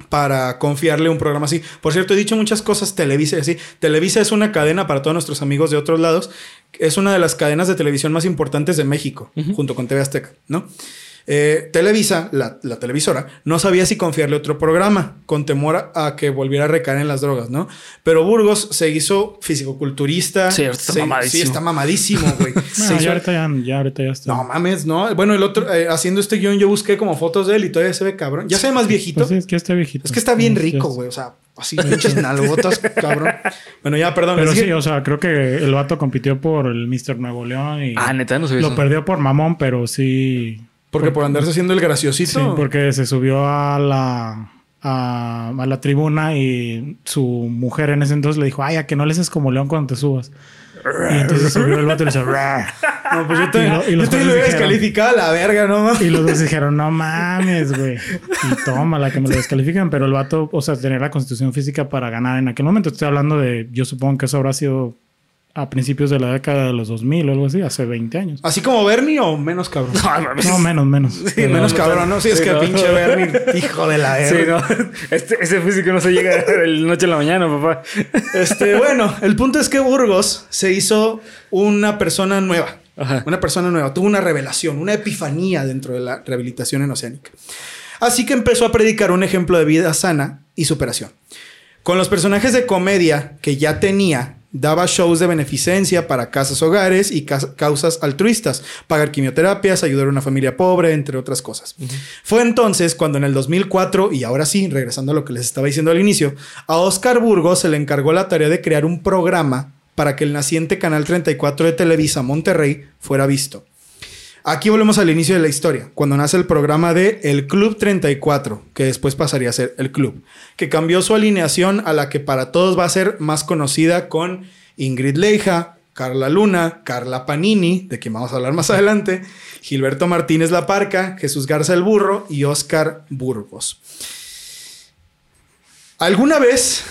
Speaker 1: para confiarle un programa así. Por cierto, he dicho muchas cosas Televisa así. Televisa es una cadena para todos nuestros amigos de otros lados. Es una de las cadenas de televisión más importantes de México, junto con TV Azteca, ¿no? Eh, Televisa, la, la televisora, no sabía si confiarle otro programa, con temor a, a que volviera a recaer en las drogas, ¿no? Pero Burgos se hizo fisicoculturista.
Speaker 4: Sí, está
Speaker 1: se-
Speaker 4: mamadísimo.
Speaker 1: Sí, está mamadísimo, güey. Hizo-
Speaker 3: ya, ahorita ya, ya ahorita ya está.
Speaker 1: no mames, no. Bueno, el otro, eh, haciendo este guion, yo busqué como fotos de él y todavía se ve cabrón. Ya se ve más viejito.
Speaker 3: Pues sí, es que está viejito.
Speaker 1: Es que está bien rico, güey. O sea, así pinches nalgotas, cabrón. Bueno, ya, perdón.
Speaker 3: Pero sí,
Speaker 1: que-
Speaker 3: o sea, creo que el vato compitió por el Mr. Nuevo León y
Speaker 4: Ah, neta, no sabía
Speaker 3: lo
Speaker 4: eso.
Speaker 3: perdió por mamón, pero sí.
Speaker 1: Porque por andarse haciendo el graciosito.
Speaker 3: Sí, porque se subió a la, a, a la tribuna y su mujer en ese entonces le dijo, ay, a que no le haces como león cuando te subas. Y entonces subió el vato y le "Rar".
Speaker 1: No, pues yo te,
Speaker 3: Y lo- y
Speaker 1: yo te lo descalificado a la verga, ¿no?
Speaker 3: Y los dos dijeron, no mames, güey. Y toma la que me lo descalifican. Pero el vato, o sea, tenía la constitución física para ganar en aquel momento. Estoy hablando de, yo supongo que eso habrá sido a principios de la década de los 2000 o algo así, hace 20 años.
Speaker 1: Así como Bernie o menos cabrón.
Speaker 3: No, menos, menos.
Speaker 1: Sí,
Speaker 3: Pero-
Speaker 1: menos cabrón, ¿no? Sí, es
Speaker 4: Sí,
Speaker 1: que pinche Bernie, hijo de la
Speaker 4: Sí,
Speaker 1: verga.
Speaker 4: no. Este, ese físico no se llega el noche a la mañana, papá.
Speaker 1: Este, bueno, el punto es que Burgos se hizo una persona nueva.
Speaker 4: Ajá.
Speaker 1: Una persona nueva. Tuvo una revelación, una epifanía dentro de la rehabilitación en Oceánica. Así que empezó a predicar un ejemplo de vida sana y superación. Con los personajes de comedia que ya tenía, daba shows de beneficencia para casas hogares y causas altruistas, pagar quimioterapias, ayudar a una familia pobre, entre otras cosas. Fue entonces cuando en el 2004, y ahora sí, regresando a lo que les estaba diciendo al inicio, a Oscar Burgos se le encargó la tarea de crear un programa para que el naciente Canal 34 de Televisa Monterrey fuera visto. Aquí volvemos al inicio de la historia, cuando nace el programa de El Club 34, que después pasaría a ser El Club, que cambió su alineación a la que para todos va a ser más conocida con Ingrid Leija, Carla Luna, Carla Panini, de quien vamos a hablar más adelante, Gilberto Martínez La Parca, Jesús Garza el Burro y Oscar Burgos. ¿Alguna vez,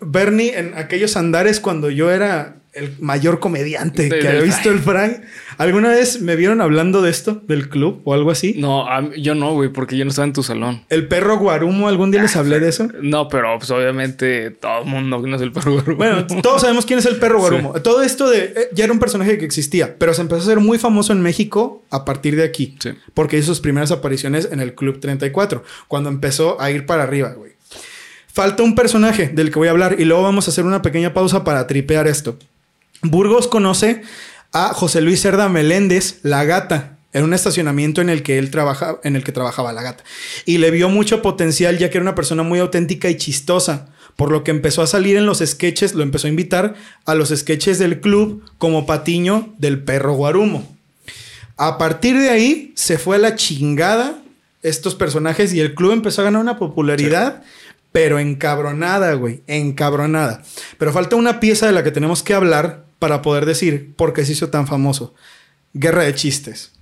Speaker 1: Bernie, en aquellos andares cuando yo era el mayor comediante que había visto el Fry, ¿alguna vez me vieron hablando de esto, del club o algo así?
Speaker 4: No, mí- yo no, güey, porque yo no estaba en tu salón.
Speaker 1: ¿El perro Guarumo? ¿Algún día les hablé de eso?
Speaker 4: No, pero pues obviamente todo el mundo conoce el perro Guarumo.
Speaker 1: Bueno, todos sabemos quién es el perro Guarumo. Todo esto de eh, ya era un personaje que existía, pero se empezó a hacer muy famoso en México a partir de aquí.
Speaker 4: Sí.
Speaker 1: Porque hizo sus primeras apariciones en el Club 34, cuando empezó a ir para arriba, güey. Falta un personaje del que voy a hablar y luego vamos a hacer una pequeña pausa para tripear esto. Burgos conoce a José Luis Cerda Meléndez, la gata, en un estacionamiento en el que él trabaja, en el que trabajaba la gata. Y le vio mucho potencial ya que era una persona muy auténtica y chistosa. Por lo que empezó a salir en los sketches, lo empezó a invitar a los sketches del club como Patiño del perro Guarumo. A partir de ahí se fue a la chingada estos personajes y el club empezó a ganar una popularidad, pero encabronada, güey, encabronada. Pero falta una pieza de la que tenemos que hablar para poder decir por qué se hizo tan famoso. Guerra de chistes.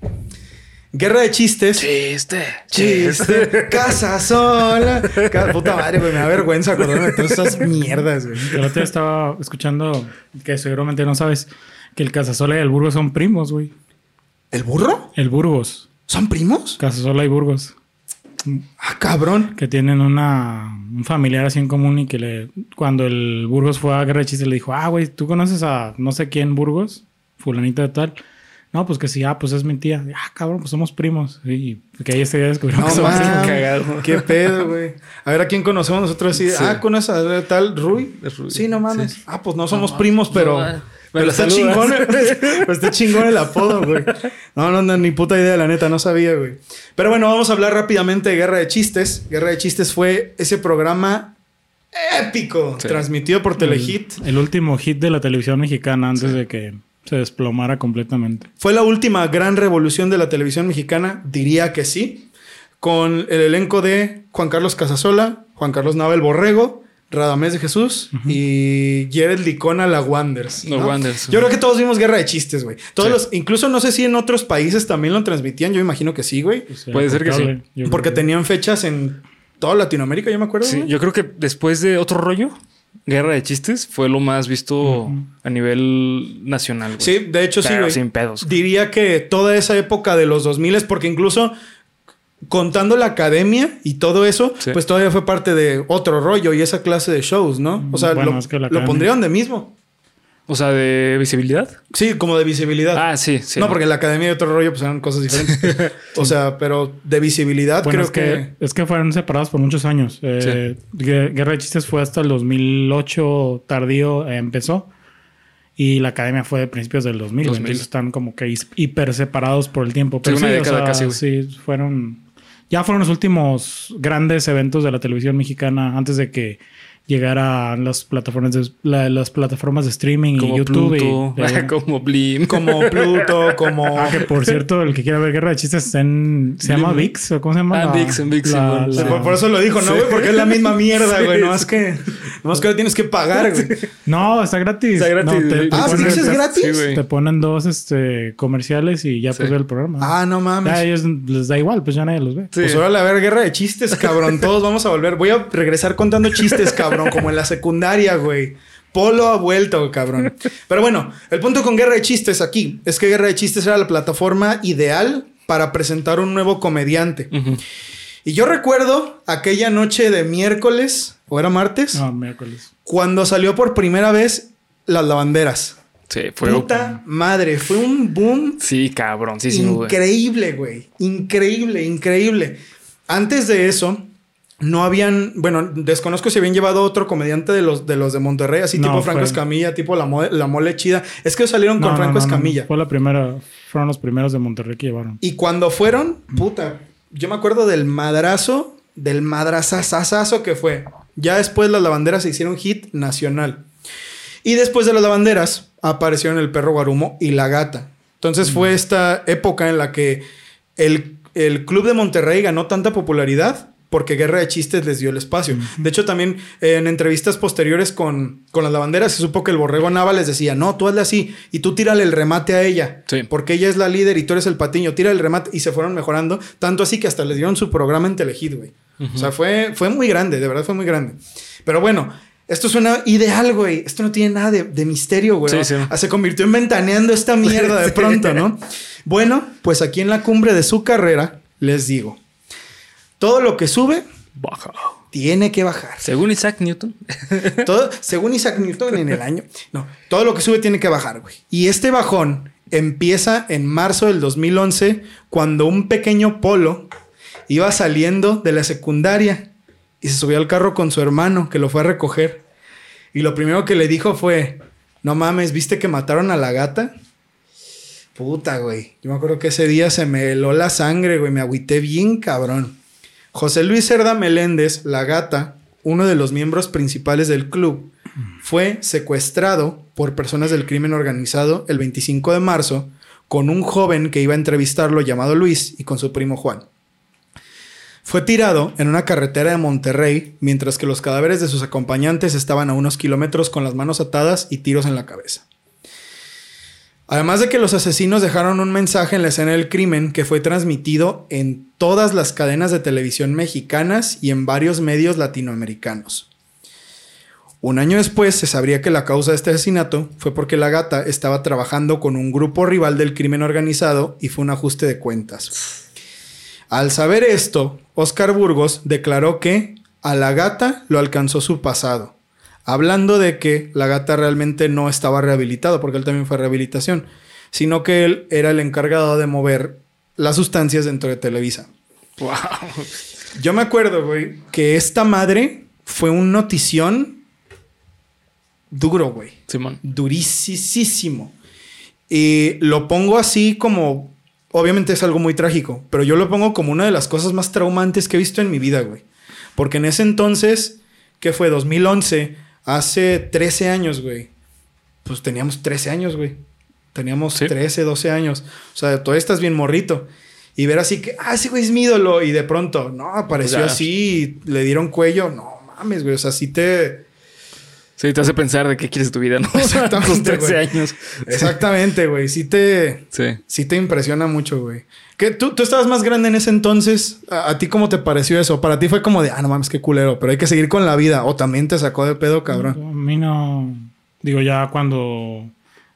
Speaker 1: Guerra de chistes.
Speaker 4: Chiste.
Speaker 1: Chiste. Casa sola. Puta madre, güey. Me da vergüenza acordarme de todas esas mierdas, güey.
Speaker 3: El otro día estaba escuchando que seguramente no sabes que el Casasola y el Burgos son primos, güey.
Speaker 1: ¿El burro?
Speaker 3: El Burgos.
Speaker 1: ¿Son primos?
Speaker 3: Casasola y Burgos.
Speaker 1: Ah, cabrón.
Speaker 3: Que tienen una, un familiar así en común y que le, cuando el Burgos fue a Guerra de Chistes le dijo, ah, güey, ¿tú conoces a no sé quién Burgos? Fulanita de tal. No, pues que sí, ah, pues es mi tía. Ah, cabrón, pues somos primos. Sí, que ahí este día descubrieron
Speaker 1: No
Speaker 3: que somos primos.
Speaker 4: cagado.
Speaker 1: Qué pedo, güey. A ver a quién conocemos nosotros así.
Speaker 4: Sí.
Speaker 1: Ah, ¿conoces a tal Rui? Sí, no mames.
Speaker 4: sí.
Speaker 1: Ah, pues no somos primos, pero.
Speaker 4: no,
Speaker 1: pero
Speaker 4: lo
Speaker 1: está
Speaker 4: saludas.
Speaker 1: chingón. pero está chingón el apodo, güey. No, no, no, ni puta idea, la neta, no sabía, güey. Pero bueno, vamos a hablar rápidamente de Guerra de Chistes. Guerra de Chistes fue ese programa épico,
Speaker 4: Sí.
Speaker 1: transmitido por Telehit.
Speaker 3: El, el último hit de la televisión mexicana antes de que se desplomara completamente.
Speaker 1: Fue la última gran revolución de la televisión mexicana, diría que sí, con el elenco de Juan Carlos Casasola, Juan Carlos Nava el Borrego, Radamés de Jesús y Jared Licona la Wanders.
Speaker 4: Los Wanders.
Speaker 1: Yo creo que todos vimos Guerra de Chistes, güey. Todos
Speaker 4: Sí.
Speaker 1: los, incluso no sé si en otros países también lo transmitían, yo imagino que sí, güey.
Speaker 4: Puede ser que sí.
Speaker 3: Yo
Speaker 1: Porque
Speaker 3: que-
Speaker 1: tenían fechas en toda Latinoamérica, yo me acuerdo.
Speaker 4: Sí, yo creo que después de otro rollo, Guerra de Chistes fue lo más visto a nivel nacional.
Speaker 1: Sí, de hecho sí, güey.
Speaker 4: sin pedos.
Speaker 1: Diría que toda esa época de los 2000 porque incluso contando la academia y todo eso,
Speaker 4: Sí.
Speaker 1: pues todavía fue parte de otro rollo y esa clase de shows, ¿no? O sea,
Speaker 3: Bueno,
Speaker 1: lo,
Speaker 3: es que la
Speaker 1: lo
Speaker 3: academia-
Speaker 1: pondrían de mismo.
Speaker 4: O sea, de visibilidad.
Speaker 1: Sí, como de visibilidad.
Speaker 4: Ah, sí, sí.
Speaker 1: no, porque en la academia y otro rollo pues eran cosas diferentes. o sea, pero de visibilidad
Speaker 3: Bueno,
Speaker 1: creo
Speaker 3: es que, es que fueron separados por muchos años. Eh, Guer- Guerra de Chistes fue hasta el 2008 tardío eh, empezó. Y la academia fue de principios del 2000.
Speaker 4: 2000.
Speaker 3: Entonces están como que hiper separados por el tiempo. Pero
Speaker 4: Sí, una
Speaker 3: sí, o
Speaker 4: década
Speaker 3: sea,
Speaker 4: casi.
Speaker 3: Sí, fueron... Ya fueron los últimos grandes eventos de la televisión mexicana antes de que llegar a las plataformas de, la- las plataformas de streaming y
Speaker 4: Como
Speaker 3: YouTube. y-
Speaker 4: Pluto,
Speaker 3: de-
Speaker 4: como Blim.
Speaker 1: Como Pluto, como.
Speaker 3: Ah, que por cierto, el que quiera ver Guerra de Chistes está en... ¿Se llama. VIX? ¿O cómo se llama?
Speaker 4: Ah,
Speaker 3: La-
Speaker 4: VIX, en VIX,
Speaker 3: la- la-
Speaker 1: Por, por eso lo dijo, ¿no, güey? Porque es la misma mierda, güey.
Speaker 4: Sí,
Speaker 1: No es que. No es que lo tienes que pagar, güey.
Speaker 3: No, está gratis.
Speaker 4: Está gratis.
Speaker 3: No, te, te
Speaker 1: Ah, ¿sí es gratis?
Speaker 4: Sí,
Speaker 3: te ponen dos este, comerciales y ya
Speaker 4: Sí.
Speaker 3: pues ve el programa.
Speaker 1: Ah, no
Speaker 3: Ya a
Speaker 1: mames.
Speaker 3: ellos les da igual, pues ya nadie los ve.
Speaker 4: Sí.
Speaker 1: Pues ahora a ver, guerra de chistes, cabrón. Todos vamos a volver. Voy a regresar contando chistes, cabrón, como en la secundaria, güey. Polo ha vuelto, cabrón. Pero bueno, el punto con Guerra de Chistes aquí es que Guerra de Chistes era la plataforma ideal para presentar un nuevo comediante. Y yo recuerdo aquella noche de miércoles, o era martes,
Speaker 3: No, miércoles.
Speaker 1: cuando salió por primera vez Las Lavanderas.
Speaker 4: Sí, fue.
Speaker 1: Puta madre, fue un boom
Speaker 4: Sí, cabrón. Sí, sí, güey.
Speaker 1: increíble, güey. Increíble, increíble. Antes de eso, no habían, bueno, desconozco si habían llevado otro comediante de los de los de Monterrey, así
Speaker 3: No,
Speaker 1: tipo Franco
Speaker 3: fue-
Speaker 1: Escamilla, tipo la, Mo- la mole chida. Es que salieron con
Speaker 3: No,
Speaker 1: Franco
Speaker 3: no,
Speaker 1: Escamilla.
Speaker 3: Fue la primera, fueron los primeros de Monterrey que llevaron.
Speaker 1: Y cuando fueron, puta, yo me acuerdo del madrazo, del madrazazazazo que fue. Ya después las lavanderas se hicieron hit nacional. Y después de las lavanderas aparecieron el perro Guarumo y la gata. Entonces fue esta época en la que el, el club de Monterrey ganó tanta popularidad porque Guerra de Chistes les dio el espacio. De hecho, también eh, en entrevistas posteriores con, con las lavanderas se supo que el Borrego Nava les decía, no, tú hazle así y tú tírale el remate a ella.
Speaker 4: Sí.
Speaker 1: Porque ella es la líder y tú eres el patiño. Tira el remate y se fueron mejorando. Tanto así que hasta les dieron su programa en Telehit, güey. O sea, fue, fue muy grande, de verdad fue muy grande. Pero bueno, esto suena ideal, güey. Esto no tiene nada de, de misterio, güey.
Speaker 4: Sí, sí.
Speaker 1: Ah, Se convirtió en ventaneando esta mierda de pronto, ¿no? Bueno, pues aquí en la cumbre de su carrera, les digo, todo lo que sube
Speaker 4: Baja.
Speaker 1: tiene que bajar.
Speaker 4: Según Isaac Newton.
Speaker 1: Todo, según Isaac Newton en el año. No, todo lo que sube tiene que bajar, güey. Y este bajón empieza en marzo del 2011, cuando un pequeño polo iba saliendo de la secundaria y se subió al carro con su hermano, que lo fue a recoger. Y lo primero que le dijo fue: No mames, ¿viste que mataron a la gata? Puta, güey. Yo me acuerdo que ese día se me heló la sangre, güey. Me agüité bien cabrón. José Luis Cerda Meléndez, la gata, uno de los miembros principales del club, fue secuestrado por personas del crimen organizado el 25 de marzo con un joven que iba a entrevistarlo llamado Luis y con su primo Juan. Fue tirado en una carretera de Monterrey mientras que los cadáveres de sus acompañantes estaban a unos kilómetros con las manos atadas y tiros en la cabeza. Además de que los asesinos dejaron un mensaje en la escena del crimen que fue transmitido en todas las cadenas de televisión mexicanas y en varios medios latinoamericanos. Un año después se sabría que la causa de este asesinato fue porque la gata estaba trabajando con un grupo rival del crimen organizado y fue un ajuste de cuentas. Al saber esto, Oscar Burgos declaró que a la gata lo alcanzó su pasado, hablando de que la gata realmente no estaba rehabilitado, porque él también fue a rehabilitación, sino que él era el encargado de mover las sustancias dentro de Televisa.
Speaker 4: Wow.
Speaker 1: Yo me acuerdo, güey, que esta madre fue un notición duro, güey.
Speaker 4: Simón.
Speaker 1: Durísimo. Y lo pongo así como. Obviamente es algo muy trágico, pero yo lo pongo como una de las cosas más traumantes que he visto en mi vida, güey. Porque en ese entonces, que fue 2011, hace 13 años, güey. Pues teníamos 13 años, güey. Teníamos
Speaker 4: Sí.
Speaker 1: 13, 12 años. O sea, todavía estás bien morrito. Y ver así que, ah, ese güey es mi ídolo. Y de pronto, no, apareció así, le dieron cuello. No mames, güey. O sea, sí te.
Speaker 4: Sí, te hace pensar de qué quieres tu vida, ¿no?
Speaker 1: Exactamente,
Speaker 4: Tus 13
Speaker 1: güey.
Speaker 4: años.
Speaker 1: Exactamente, güey. Sí te.
Speaker 4: Sí.
Speaker 1: Sí te impresiona mucho, güey. ¿Qué, tú, tú estabas más grande en ese entonces. ¿A, a ti cómo te pareció eso? Para ti fue como de, ah, no mames, qué culero, pero hay que seguir con la vida. O también te sacó de pedo, cabrón.
Speaker 3: A mí no. Digo, ya cuando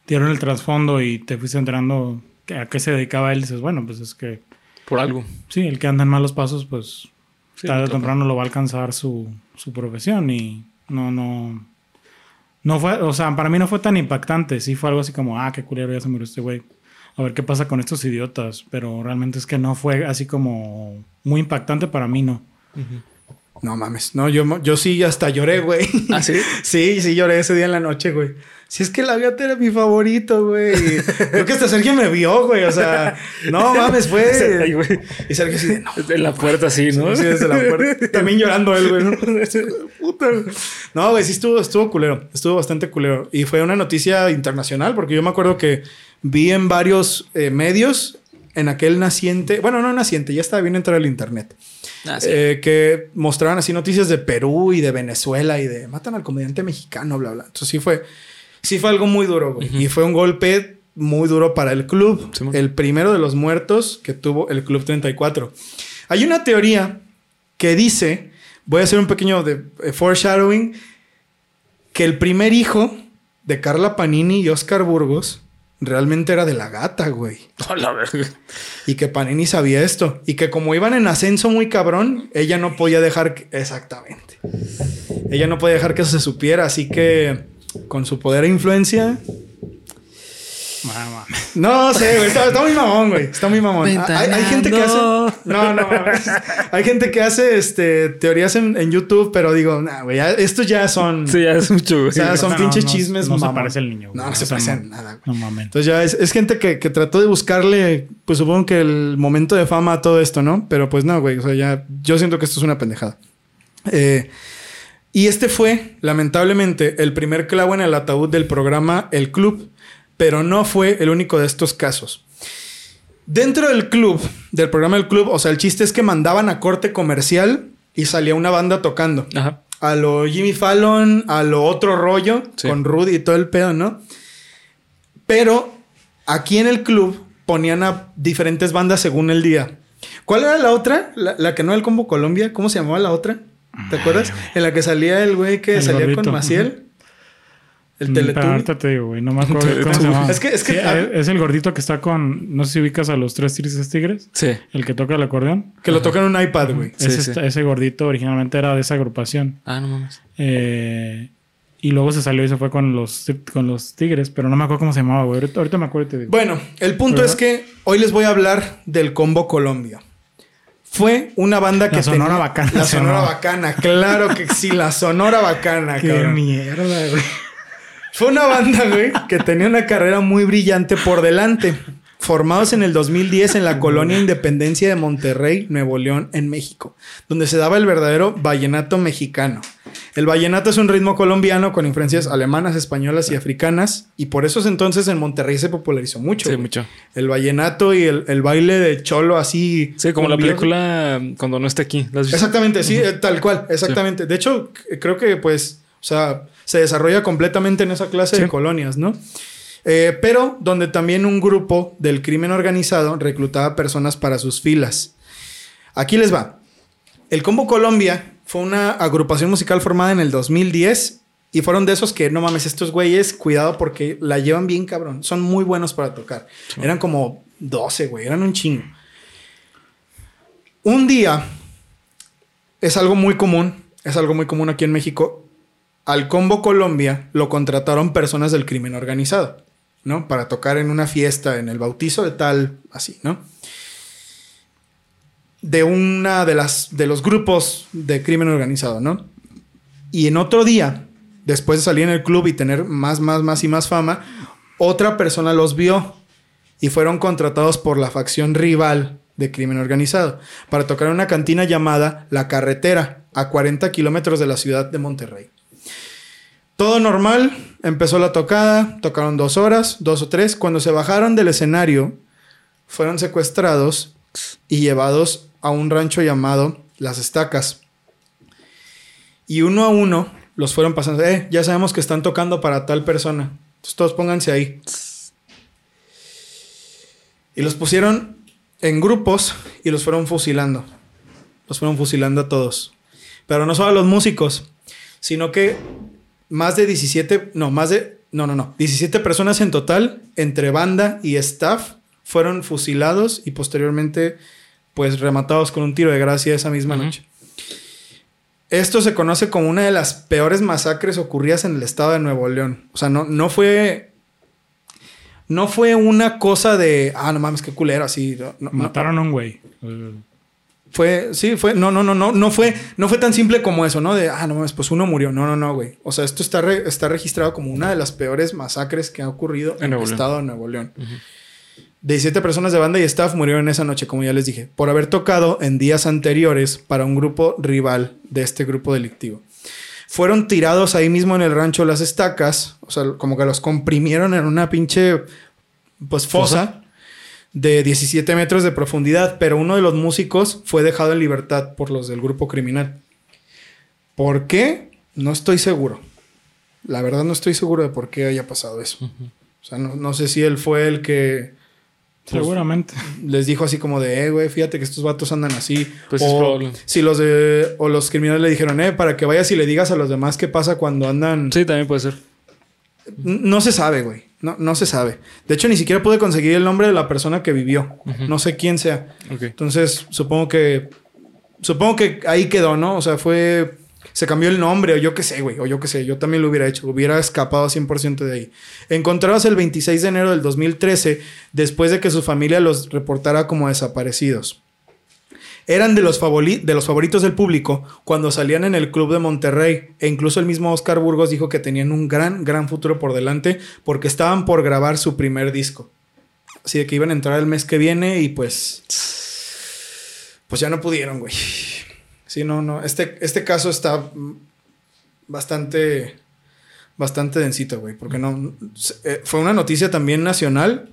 Speaker 3: dieron el trasfondo y te fuiste enterando que- a qué se dedicaba él, dices, bueno, pues es que
Speaker 4: Por algo.
Speaker 3: sí, el que anda en malos pasos, pues
Speaker 4: Sí,
Speaker 3: tarde o temprano lo va a alcanzar su, su profesión y no, no. No fue, o sea, para mí no fue tan impactante. Sí fue algo así como, ah, qué culero, ya se murió este güey. A ver qué pasa con estos idiotas. Pero realmente es que no fue así como muy impactante para mí, no.
Speaker 1: No mames. No, yo, yo sí hasta lloré, güey.
Speaker 4: ¿Ah, sí?
Speaker 1: Sí, sí lloré ese día en la noche, güey. Si es que la Gaviota era mi favorito, güey. Creo que hasta Sergio me vio, güey. O sea, no mames, fue.
Speaker 4: Güey.
Speaker 1: Y Sergio así de no.
Speaker 4: En la puerta así, ¿no?
Speaker 1: Sí, desde la puerta. También llorando él, güey. ¿no? Puta, güey. No, güey, sí estuvo, estuvo culero. Estuvo bastante culero. Y fue una noticia internacional, porque yo me acuerdo que vi en varios eh, medios en aquel naciente. Bueno, no naciente, ya estaba bien entrar al internet.
Speaker 4: Ah, sí.
Speaker 1: eh, que mostraban así noticias de Perú y de Venezuela y de matan al comediante mexicano, bla, bla. Entonces sí fue, sí fue algo muy duro, güey. Y fue un golpe muy duro para el club. El primero de los muertos que tuvo el Club 34. Hay una teoría que dice, voy a hacer un pequeño de, eh, foreshadowing, que el primer hijo de Carla Panini y Oscar Burgos realmente era de la gata, güey.
Speaker 4: A la verga.
Speaker 1: Y que Panini sabía esto. Y que como iban en ascenso muy cabrón, ella no podía dejar que... Exactamente. Ella no podía dejar que eso se supiera. Así que con su poder e influencia...
Speaker 3: Mamá.
Speaker 1: No sé, güey. Está, está muy mamón, güey. Está muy mamón. Hay, hay gente que hace... No, no. Hay gente que hace este, teorías en, en YouTube, pero digo, nah, güey. Estos ya son...
Speaker 4: Sí, ya es mucho, güey.
Speaker 1: O sea, son
Speaker 3: No,
Speaker 1: pinches
Speaker 3: no,
Speaker 1: chismes.
Speaker 3: No se
Speaker 1: mamón.
Speaker 3: parece el niño.
Speaker 1: No,
Speaker 3: güey.
Speaker 1: no se parece en nada, güey.
Speaker 3: No mames.
Speaker 1: Entonces ya es, es gente que, que trató de buscarle, pues supongo que el momento de fama a todo esto, ¿no? Pero pues no, güey. O sea, ya yo siento que esto es una pendejada. Eh, y este fue, lamentablemente, el primer clavo en el ataúd del programa El Club, pero no fue el único de estos casos. Dentro del club, del programa El Club, o sea, el chiste es que mandaban a corte comercial y salía una banda tocando
Speaker 4: Ajá.
Speaker 1: a lo Jimmy Fallon, a lo otro rollo,
Speaker 4: Sí.
Speaker 1: con Rudy y todo el pedo, ¿no? Pero aquí en el club ponían a diferentes bandas según el día. ¿Cuál era la otra? La, la que no era el Combo Colombia. ¿Cómo se llamaba la otra? ¿Te acuerdas? En la que salía el güey que
Speaker 3: El
Speaker 1: salía con Maciel. El
Speaker 3: Mm,
Speaker 1: Teletubby.
Speaker 3: ahorita te digo, güey. No me acuerdo cómo se llama.
Speaker 1: Es que- es que-
Speaker 3: Sí,
Speaker 1: ah.
Speaker 3: es- es el gordito que está con. No sé si ubicas a los tres tristes tigres.
Speaker 4: Sí.
Speaker 3: El que toca el acordeón.
Speaker 1: Que lo toca en un iPad, güey.
Speaker 4: Sí,
Speaker 3: ese,
Speaker 4: sí.
Speaker 3: ese gordito originalmente era de esa agrupación.
Speaker 4: Ah, no mames.
Speaker 3: Eh, y luego se salió y se fue con los, con los tigres. Pero no me acuerdo cómo se llamaba, güey. Ahorita, ahorita me acuerdo y te digo.
Speaker 1: Bueno, el punto es que hoy les voy a hablar del Combo Colombia. Fue una banda que
Speaker 3: Sonora
Speaker 1: tenía-
Speaker 3: Bacana
Speaker 1: La Sonora. Bacana, claro que sí, la Sonora Bacana,
Speaker 3: Qué
Speaker 1: cabrón.
Speaker 3: mierda, güey.
Speaker 1: Fue una banda, güey, que tenía una carrera muy brillante por delante. Formados en el 2010 en la colonia Independencia de Monterrey, Nuevo León, en México, donde se daba el verdadero vallenato mexicano. El vallenato es un ritmo colombiano con influencias alemanas, españolas y africanas, y por esos entonces en Monterrey se popularizó mucho.
Speaker 4: Sí,
Speaker 1: güey.
Speaker 4: mucho.
Speaker 1: El vallenato y el, el baile de cholo así.
Speaker 4: Sí, como la película Cuando no esté aquí.
Speaker 1: Exactamente, sí, eh, tal cual, exactamente. De hecho, creo que pues, o sea, se desarrolla completamente en esa clase de colonias, ¿no? Eh, pero donde también un grupo del crimen organizado reclutaba personas para sus filas. Aquí les va. El Combo Colombia fue una agrupación musical formada en el 2010 y fueron de esos que, no mames, estos güeyes, cuidado porque la llevan bien cabrón. Son muy buenos para tocar. Eran como 12, güey, eran un chingo. Un día, es algo muy común, es algo muy común aquí en México. Al Combo Colombia lo contrataron personas del crimen organizado, ¿no? Para tocar en una fiesta, en el bautizo de tal, así, ¿no? De una de las de los grupos de crimen organizado, ¿no? Y en otro día, después de salir en el club y tener más, más, más y más fama, otra persona los vio y fueron contratados por la facción rival de crimen organizado para tocar en una cantina llamada La Carretera, a 40 kilómetros de la ciudad de Monterrey. Todo normal, empezó la tocada, tocaron dos horas, dos o tres. Cuando se bajaron del escenario, fueron secuestrados y llevados a un rancho llamado Las Estacas. Y uno a uno los fueron pasando. Eh, ya sabemos que están tocando para tal persona. Entonces todos pónganse ahí. Y los pusieron en grupos y los fueron fusilando. Los fueron fusilando a todos. Pero no solo a los músicos, sino que más de 17, no, más de, no, no, no, 17 personas en total, entre banda y staff, fueron fusilados y posteriormente, pues, rematados con un tiro de gracia esa misma noche. Esto se conoce como una de las peores masacres ocurridas en el estado de Nuevo León. O sea, no, no fue. No fue una cosa de. Ah, no mames, qué culero, así. no-.
Speaker 3: Mataron a un güey.
Speaker 1: Fue, sí, fue, no, no, no, no, no fue, no fue tan simple como eso, ¿no? De, ah, no mames, pues uno murió. No, no, no, güey. O sea, esto está, re- está registrado como una de las peores masacres que ha ocurrido en, el estado de Nuevo León. 17 personas de banda y staff murieron esa noche, como ya les dije, por haber tocado en días anteriores para un grupo rival de este grupo delictivo. Fueron tirados ahí mismo en el rancho Las Estacas, o sea, como que los comprimieron en una pinche, pues, fosa de 17 metros de profundidad, pero uno de los músicos fue dejado en libertad por los del grupo criminal. ¿Por qué? No estoy seguro. La verdad no estoy seguro de por qué haya pasado eso. O sea, no, no sé si él fue el que pues,
Speaker 3: Seguramente.
Speaker 1: les dijo así como de, eh, güey, fíjate que estos vatos andan así.
Speaker 4: Pues es
Speaker 1: o
Speaker 4: probable.
Speaker 1: si los de, o los criminales le dijeron, eh, para que vayas y le digas a los demás qué pasa cuando andan.
Speaker 4: Sí, también puede ser.
Speaker 1: No se sabe, güey. No, no se sabe. De hecho, ni siquiera pude conseguir el nombre de la persona que vivió. No sé quién sea.
Speaker 4: Ok.
Speaker 1: Entonces, supongo que. Supongo que ahí quedó, ¿no? O sea, fue. Se cambió el nombre, o yo qué sé, güey. O yo qué sé. Yo también lo hubiera hecho. Hubiera escapado 100% de ahí. Encontrados el 26 de enero del 2013, después de que su familia los reportara como desaparecidos. Eran de los, de los favoritos del público cuando salían en el club de Monterrey. E incluso el mismo Oscar Burgos dijo que tenían un gran, gran futuro por delante porque estaban por grabar su primer disco. Así de que iban a entrar el mes que viene y pues. Pues ya no pudieron, güey. Sí, no, no. Este, este caso está mm, bastante. Bastante densito, güey. Porque no. eh, Fue una noticia también nacional.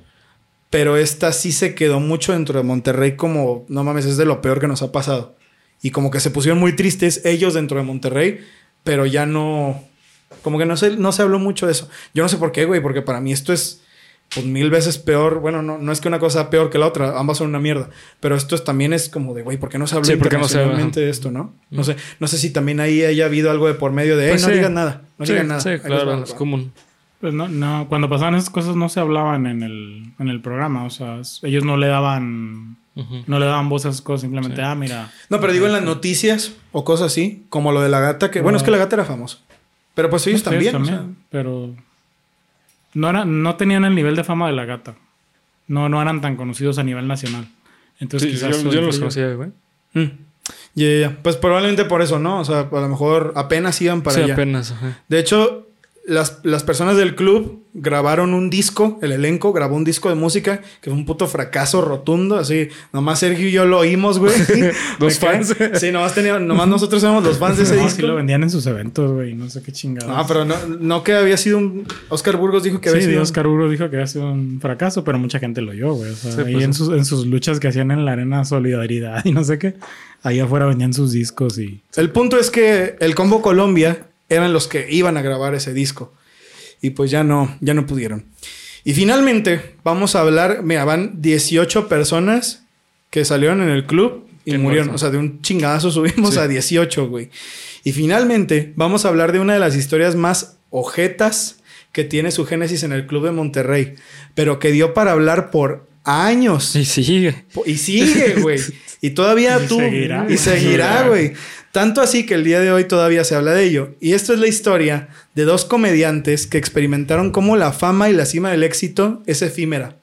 Speaker 1: Pero esta sí se quedó mucho dentro de Monterrey como, no mames, es de lo peor que nos ha pasado. Y como que se pusieron muy tristes ellos dentro de Monterrey, pero ya no, como que no se, no se habló mucho de eso. Yo no sé por qué, güey, porque para mí esto es pues mil veces peor. Bueno, no, no es que una cosa sea peor que la otra, ambas son una mierda. Pero esto es- también es como de, güey, ¿por qué no se habló
Speaker 4: Sí, ¿por qué no se habla?
Speaker 1: internacionalmente de esto, no? No sé, no sé si también ahí haya habido algo de por medio de, "Ey,
Speaker 4: Pues
Speaker 1: no
Speaker 4: sí.
Speaker 1: digan nada, no
Speaker 4: sí,
Speaker 1: digan nada.
Speaker 4: Sí,
Speaker 1: va,
Speaker 4: claro, es
Speaker 1: va".
Speaker 4: común.
Speaker 3: Pues no, no, cuando pasaban esas cosas no se hablaban en el, en el programa. O sea, ellos no le daban,
Speaker 4: Ujú.
Speaker 3: no le daban voz a esas cosas. Simplemente, ah, mira.
Speaker 1: No, pero digo en las noticias o cosas así, como lo de la gata, que bueno, es que la gata era famoso. Pero pues ellos
Speaker 3: Sí, ellos
Speaker 1: también. o sea.
Speaker 3: pero no, era, no tenían el nivel de fama de la gata. No, no eran tan conocidos a nivel nacional. Entonces,
Speaker 4: Sí,
Speaker 3: quizás
Speaker 4: yo, los conocía, güey.
Speaker 1: Mm. Ya, ya, ya. Pues probablemente por eso, ¿no? O sea, a lo mejor apenas iban para
Speaker 4: Sí,
Speaker 1: allá.
Speaker 4: apenas. ajá.
Speaker 1: De hecho, las, las personas del club grabaron un disco, el elenco grabó un disco de música que fue un puto fracaso rotundo. Así, nomás Sergio y yo lo oímos, güey. Cae.
Speaker 4: fans.
Speaker 1: Sí, nomás, teníamos, nomás nosotros éramos los fans de ese
Speaker 3: No,
Speaker 1: disco.
Speaker 3: sí lo vendían en sus eventos, güey. No sé qué chingados.
Speaker 1: No, pero no, no que había sido un. Oscar Burgos dijo que había
Speaker 3: Sí,
Speaker 1: sido. un-
Speaker 3: Oscar Uro dijo que había sido un fracaso, pero mucha gente lo oyó, güey. O sea,
Speaker 4: Sí,
Speaker 3: ahí
Speaker 4: pues,
Speaker 3: en, sus, en sus luchas que hacían en la arena Solidaridad y no sé qué, ahí afuera vendían sus discos y...
Speaker 1: El punto es que el Combo Colombia eran los que iban a grabar ese disco. Y pues ya no, ya no pudieron. Y finalmente vamos a hablar, mira, van 18 personas que salieron en el club y murieron. O sea, de un chingadazo subimos
Speaker 4: Sí.
Speaker 1: a 18, güey. Y finalmente vamos a hablar de una de las historias más ojetas que tiene su génesis en el club de Monterrey, pero que dio para hablar por años.
Speaker 4: Y sigue.
Speaker 1: Y sigue, güey. Y todavía
Speaker 3: Y
Speaker 1: tú.
Speaker 3: seguirá,
Speaker 1: y seguirá, güey. Tanto así que el día de hoy todavía se habla de ello. Y esto es la historia de dos comediantes que experimentaron cómo la fama y la cima del éxito es efímera.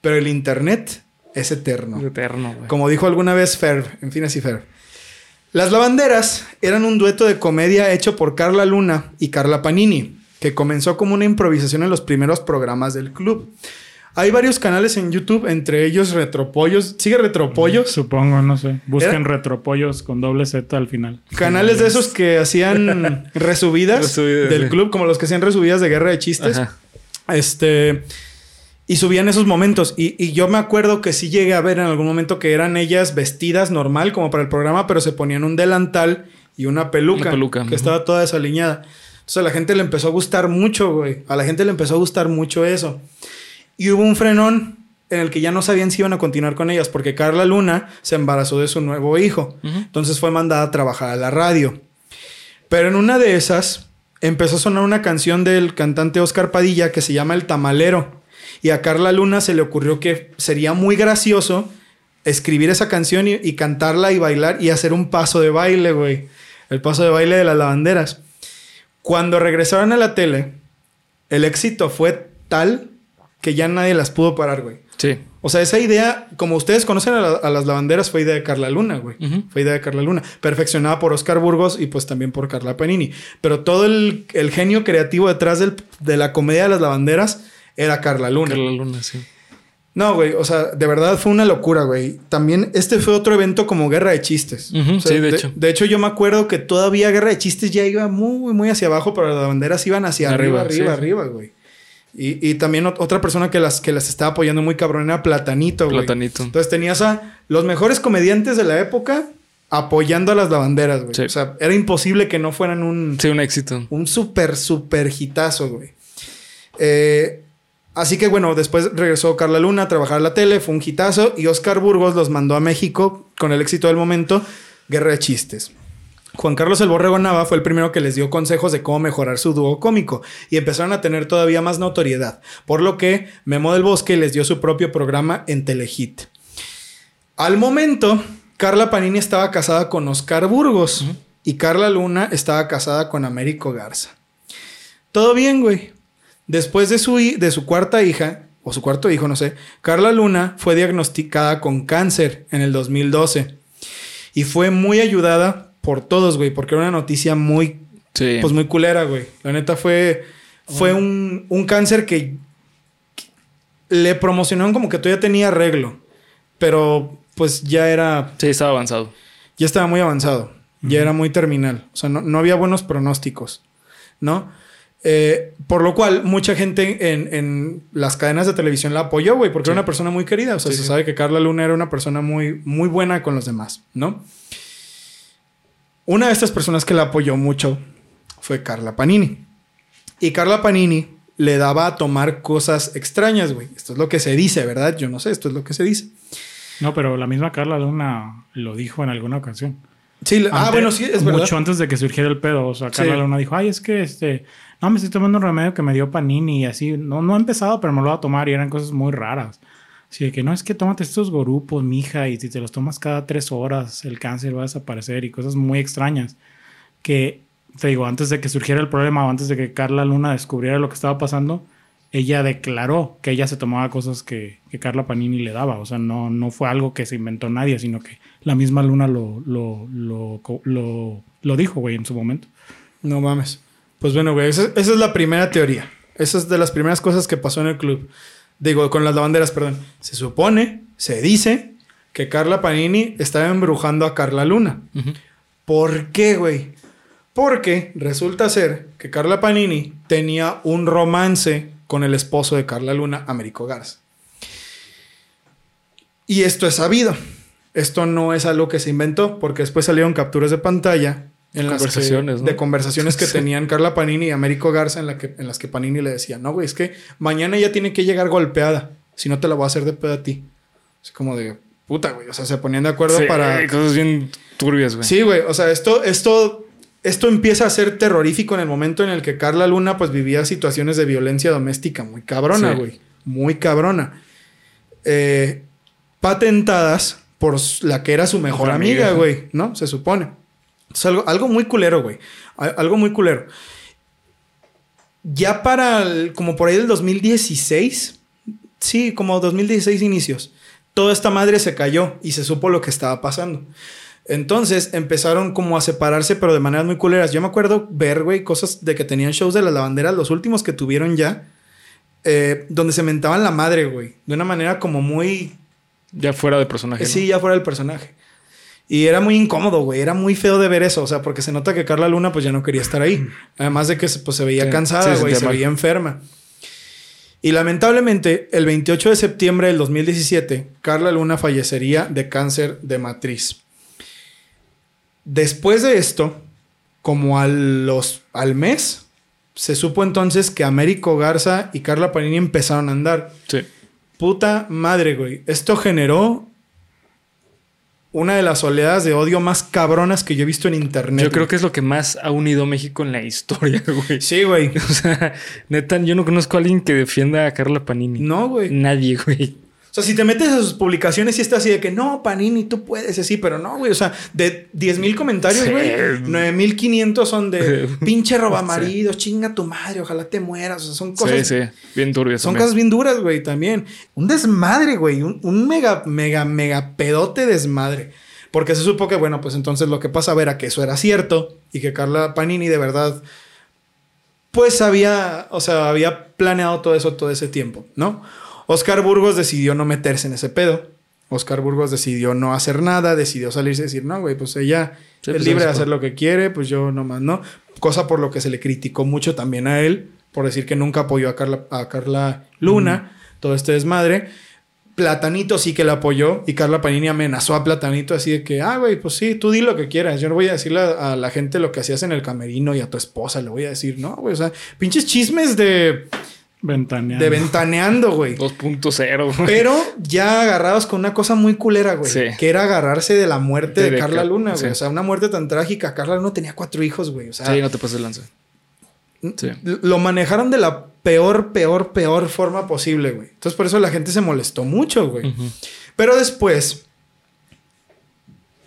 Speaker 1: Pero el internet es eterno.
Speaker 4: Eterno, güey.
Speaker 1: Como dijo alguna vez Ferb, en fin así Ferb. Las Lavanderas eran un dueto de comedia hecho por Carla Luna y Carla Panini, que comenzó como una improvisación en los primeros programas del club. Hay varios canales en YouTube, entre ellos Retropollos. ¿Sigue Retropollos?
Speaker 3: Supongo, no sé. Busquen
Speaker 1: Era-
Speaker 3: retropollos con doble Z al final.
Speaker 1: Canales de esos que hacían resubidas
Speaker 4: Resubidas,
Speaker 1: del
Speaker 4: sí.
Speaker 1: club, como los que hacían resubidas de guerra de chistes.
Speaker 4: Ajá.
Speaker 1: Este. Y subían esos momentos. Y, y yo me acuerdo que sí llegué a ver en algún momento que eran ellas vestidas normal, como para el programa, pero se ponían un delantal y una peluca.
Speaker 4: Una peluca,
Speaker 1: Que estaba toda desaliñada. Entonces a la gente le empezó a gustar mucho, güey. A la gente le empezó a gustar mucho eso. Y hubo un frenón en el que ya no sabían si iban a continuar con ellas, porque Carla Luna se embarazó de su nuevo hijo. Entonces fue mandada a trabajar a la radio. Pero en una de esas empezó a sonar una canción del cantante Oscar Padilla que se llama El Tamalero. Y a Carla Luna se le ocurrió que sería muy gracioso escribir esa canción y, y cantarla y bailar y hacer un paso de baile, güey. El paso de baile de las lavanderas. Cuando regresaron a la tele, el éxito fue tal que ya nadie las pudo parar, güey.
Speaker 4: Sí.
Speaker 1: O sea, esa idea, como ustedes conocen a, la- a las lavanderas, fue idea de Carla Luna, güey. Fue idea de Carla Luna. Perfeccionada por Oscar Burgos y pues también por Carla Panini. Pero todo el, el genio creativo detrás del- de la comedia de las lavanderas era Carla Luna.
Speaker 4: Carla Luna, sí.
Speaker 1: No, güey, o sea, de verdad fue una locura, güey. También este fue otro evento como Guerra de Chistes.
Speaker 4: Ujú,
Speaker 1: O sea,
Speaker 4: sí, de hecho.
Speaker 1: De hecho, yo me acuerdo que todavía Guerra de Chistes ya iba muy, muy hacia abajo, pero las lavanderas iban hacia arriba,
Speaker 4: Arriba,
Speaker 1: arriba,
Speaker 4: sí.
Speaker 1: arriba, güey. Y, y también ot- otra persona que las, que las estaba apoyando muy cabrón era Platanito, güey.
Speaker 4: Platanito.
Speaker 1: Entonces tenías a los mejores comediantes de la época apoyando a las lavanderas, güey.
Speaker 4: Sí.
Speaker 1: O sea, era imposible que no fueran un,
Speaker 4: Sí, un éxito.
Speaker 1: un súper, súper hitazo, güey. Eh, así que bueno, después regresó Carla Luna a trabajar en la tele, fue un hitazo y Oscar Burgos los mandó a México con el éxito del momento, Guerra de Chistes. Juan Carlos El Borrego Nava fue el primero que les dio consejos de cómo mejorar su dúo cómico y empezaron a tener todavía más notoriedad, por lo que Memo del Bosque les dio su propio programa en Telehit. Al momento, Carla Panini estaba casada con Oscar Burgos y Carla Luna estaba casada con Américo Garza. Todo bien, güey. Después de su, de su cuarta hija, o su cuarto hijo, no sé, Carla Luna fue diagnosticada con cáncer en el 2012 y fue muy ayudada por todos, güey, porque era una noticia muy
Speaker 4: Sí.
Speaker 1: pues muy culera, güey. La neta fue, fue un, un cáncer que le promocionaron como que todavía tenía arreglo, pero pues ya era,
Speaker 4: sí, estaba avanzado.
Speaker 1: ya estaba muy avanzado, ya era muy terminal, o sea, no, no había buenos pronósticos, ¿no? Eh, por lo cual, mucha gente en, en las cadenas de televisión la apoyó, güey, porque
Speaker 4: Sí.
Speaker 1: era una persona muy querida. O sea,
Speaker 4: Sí,
Speaker 1: se
Speaker 4: sí.
Speaker 1: sabe que Carla Luna era una persona muy, muy buena con los demás, ¿no? Una de estas personas que la apoyó mucho fue Carla Panini. Y Carla Panini le daba a tomar cosas extrañas, güey. Esto es lo que se dice, ¿verdad? Yo no sé, esto es lo que se dice.
Speaker 3: No, pero la misma Carla Luna lo dijo en alguna ocasión.
Speaker 1: Sí, ah, bueno, sí, es verdad.
Speaker 3: Mucho antes de que surgiera el pedo. O sea, Carla
Speaker 1: Sí.
Speaker 3: Luna dijo, ay, es que este... No, me estoy tomando un remedio que me dio Panini y así. No, no he empezado, pero me lo voy a tomar y eran cosas muy raras. De que no, es que tómate estos gorupos, mija, y si te los tomas cada tres horas, el cáncer va a desaparecer y cosas muy extrañas. Que, te digo, antes de que surgiera el problema o antes de que Carla Luna descubriera lo que estaba pasando, ella declaró que ella se tomaba cosas que, Carla Panini le daba. O sea, no, no fue algo que se inventó nadie, sino que la misma Luna lo, lo, lo, lo, lo dijo, güey, en su momento.
Speaker 1: No mames. Pues bueno, güey, esa, esa es la primera teoría. Esa es de las primeras cosas que pasó en el club. Digo, con las lavanderas, perdón. Se supone, se dice que Carla Panini estaba embrujando a Carla Luna. ¿Por qué, güey? Porque resulta ser que Carla Panini tenía un romance con el esposo de Carla Luna, Américo Garza. Y esto es sabido. Esto no es algo que se inventó, porque después salieron capturas de pantalla en que-
Speaker 4: Conversaciones, ¿no?
Speaker 1: de conversaciones que
Speaker 4: Sí.
Speaker 1: tenían Carla Panini y Américo Garza en, la que, en las que Panini le decía, no, güey, es que mañana ella tiene que llegar golpeada, si no te la voy a hacer de pedo a ti. Es como de puta, güey. O sea, se ponían de acuerdo
Speaker 4: Sí,
Speaker 1: para...
Speaker 4: cosas bien turbias, güey.
Speaker 1: Sí, güey. O sea, esto, esto, esto empieza a ser terrorífico en el momento en el que Carla Luna pues vivía situaciones de violencia doméstica muy cabrona,
Speaker 4: Sí.
Speaker 1: güey. Muy cabrona. Eh, patentadas por la que era su mejor
Speaker 4: Mejor
Speaker 1: amiga,
Speaker 4: amiga.
Speaker 1: güey, ¿no? Se supone. Algo, algo muy culero, güey. Algo muy culero. Ya para el- como por ahí del 2016, sí, como 2016 inicios, toda esta madre se cayó y se supo lo que estaba pasando. Entonces empezaron como a separarse, pero de maneras muy culeras. Yo me acuerdo ver, güey, cosas de que tenían shows de las lavanderas, los últimos que tuvieron ya, eh, donde se mentaban la madre, güey, de una manera como muy
Speaker 4: Ya fuera de personaje. ¿no?
Speaker 1: Sí, ya fuera el personaje. Y era muy incómodo, güey. Era muy feo de ver eso. O sea, porque se nota que Carla Luna pues ya no quería estar ahí. Además de que se- pues, se veía
Speaker 4: Sí,
Speaker 1: cansada,
Speaker 4: sí, se
Speaker 1: güey. se veía enferma. Y lamentablemente, el 28 de septiembre del 2017, Carla Luna fallecería de cáncer de matriz. Después de esto, como a los, al mes, se supo entonces que Américo Garza y Carla Panini empezaron a andar.
Speaker 4: Sí.
Speaker 1: Puta madre, güey. Esto generó una de las oleadas de odio más cabronas que yo he visto en internet.
Speaker 4: Yo creo que es lo que más ha unido México en la historia, güey.
Speaker 1: Sí, güey.
Speaker 4: O sea, neta, yo no conozco a alguien que defienda a Carla Panini.
Speaker 1: No, güey.
Speaker 4: Nadie, güey.
Speaker 1: O sea, si te metes a sus publicaciones y está así de que no, Panini, tú puedes, así, pero no, güey. O sea, de 10 mil comentarios,
Speaker 4: Sí.
Speaker 1: güey, 9500 son de pinche roba marido, chinga tu madre, ojalá te mueras. O sea, son cosas.
Speaker 4: sí, sí. Bien turbio.
Speaker 1: Son cosas bien duras, güey, también. Un desmadre, güey. Un, un mega, mega, mega pedote desmadre. Porque se supo que, bueno, pues entonces lo que pasaba era que eso era cierto y que Carla Panini de verdad, pues había, o sea, había planeado todo eso todo ese tiempo, ¿no? Oscar Burgos decidió no meterse en ese pedo. Oscar Burgos decidió no hacer nada, decidió salirse y decir, no, güey, pues ella
Speaker 4: Sí,
Speaker 1: es
Speaker 4: pues,
Speaker 1: libre de hacer lo que quiere, pues yo nomás no. Cosa por lo que se le criticó mucho también a él, por decir que nunca apoyó a Carla, a Carla Luna, todo este desmadre. Platanito sí que la apoyó y Carla Panini amenazó a Platanito así de que, ah, güey, pues sí, tú di lo que quieras. Yo no voy a decirle a, a la gente lo que hacías en el camerino y a tu esposa le voy a decir, no, güey, o sea, pinches chismes de,
Speaker 3: Ventaneando.
Speaker 1: de ventaneando, güey.
Speaker 4: 2.0. güey.
Speaker 1: Pero ya agarrados con una cosa muy culera, güey.
Speaker 4: Sí.
Speaker 1: Que era agarrarse de la muerte
Speaker 4: De-
Speaker 1: Carla
Speaker 4: Car-
Speaker 1: Luna, güey.
Speaker 4: sí.
Speaker 1: O sea, una muerte tan trágica. Carla Luna tenía cuatro hijos, güey. O sea,
Speaker 4: Sí, no te pases de lanza. Sí.
Speaker 1: lo manejaron de la peor, peor, peor forma posible, güey. Entonces, por eso la gente se molestó mucho, güey. Pero después,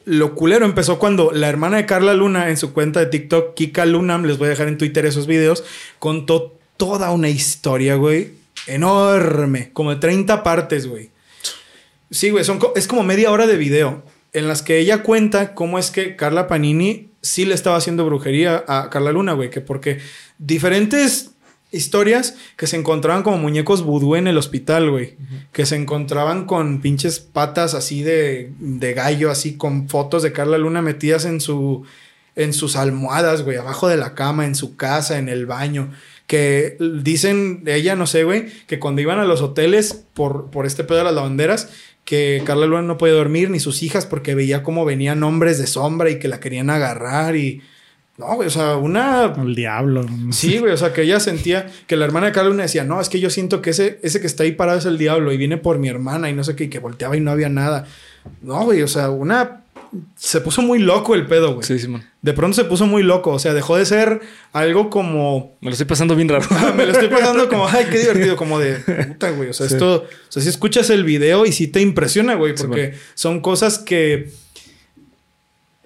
Speaker 1: lo culero empezó cuando la hermana de Carla Luna en su cuenta de TikTok, Kika Luna, les voy a dejar en Twitter esos videos, contó toda una historia, güey, enorme, como de 30 partes, güey. Sí, güey, son es como media hora de video en las que ella cuenta cómo es que Carla Panini sí le estaba haciendo brujería a Carla Luna, güey, que porque diferentes historias que se encontraban como muñecos vudú en el hospital, güey, que se encontraban con pinches patas así de, de gallo, así con fotos de Carla Luna metidas en su en sus almohadas, güey, abajo de la cama, en su casa, en el baño. Que dicen ella, no sé, güey, que cuando iban a los hoteles por, por este pedo de las lavanderas, que Carla Luna no podía dormir ni sus hijas porque veía cómo venían hombres de sombra y que la querían agarrar y. No, güey, o sea, una.
Speaker 3: El diablo.
Speaker 1: Sí, güey, o sea, que ella sentía que la hermana de Carla Luna decía, no, es que yo siento que ese, ese que está ahí parado es el diablo y viene por mi hermana y no sé qué, y que volteaba y no había nada. No, güey, o sea, una. Se puso muy loco el pedo, güey.
Speaker 4: Sí, Simón.
Speaker 1: De pronto se puso muy loco, o sea, dejó de ser algo como
Speaker 4: Me lo estoy pasando bien raro.
Speaker 1: me lo estoy pasando como, ay, qué divertido, como de puta, güey. O sea, esto, o sea, si escuchas el video y sí te impresiona, güey,
Speaker 4: Sí,
Speaker 1: porque son cosas que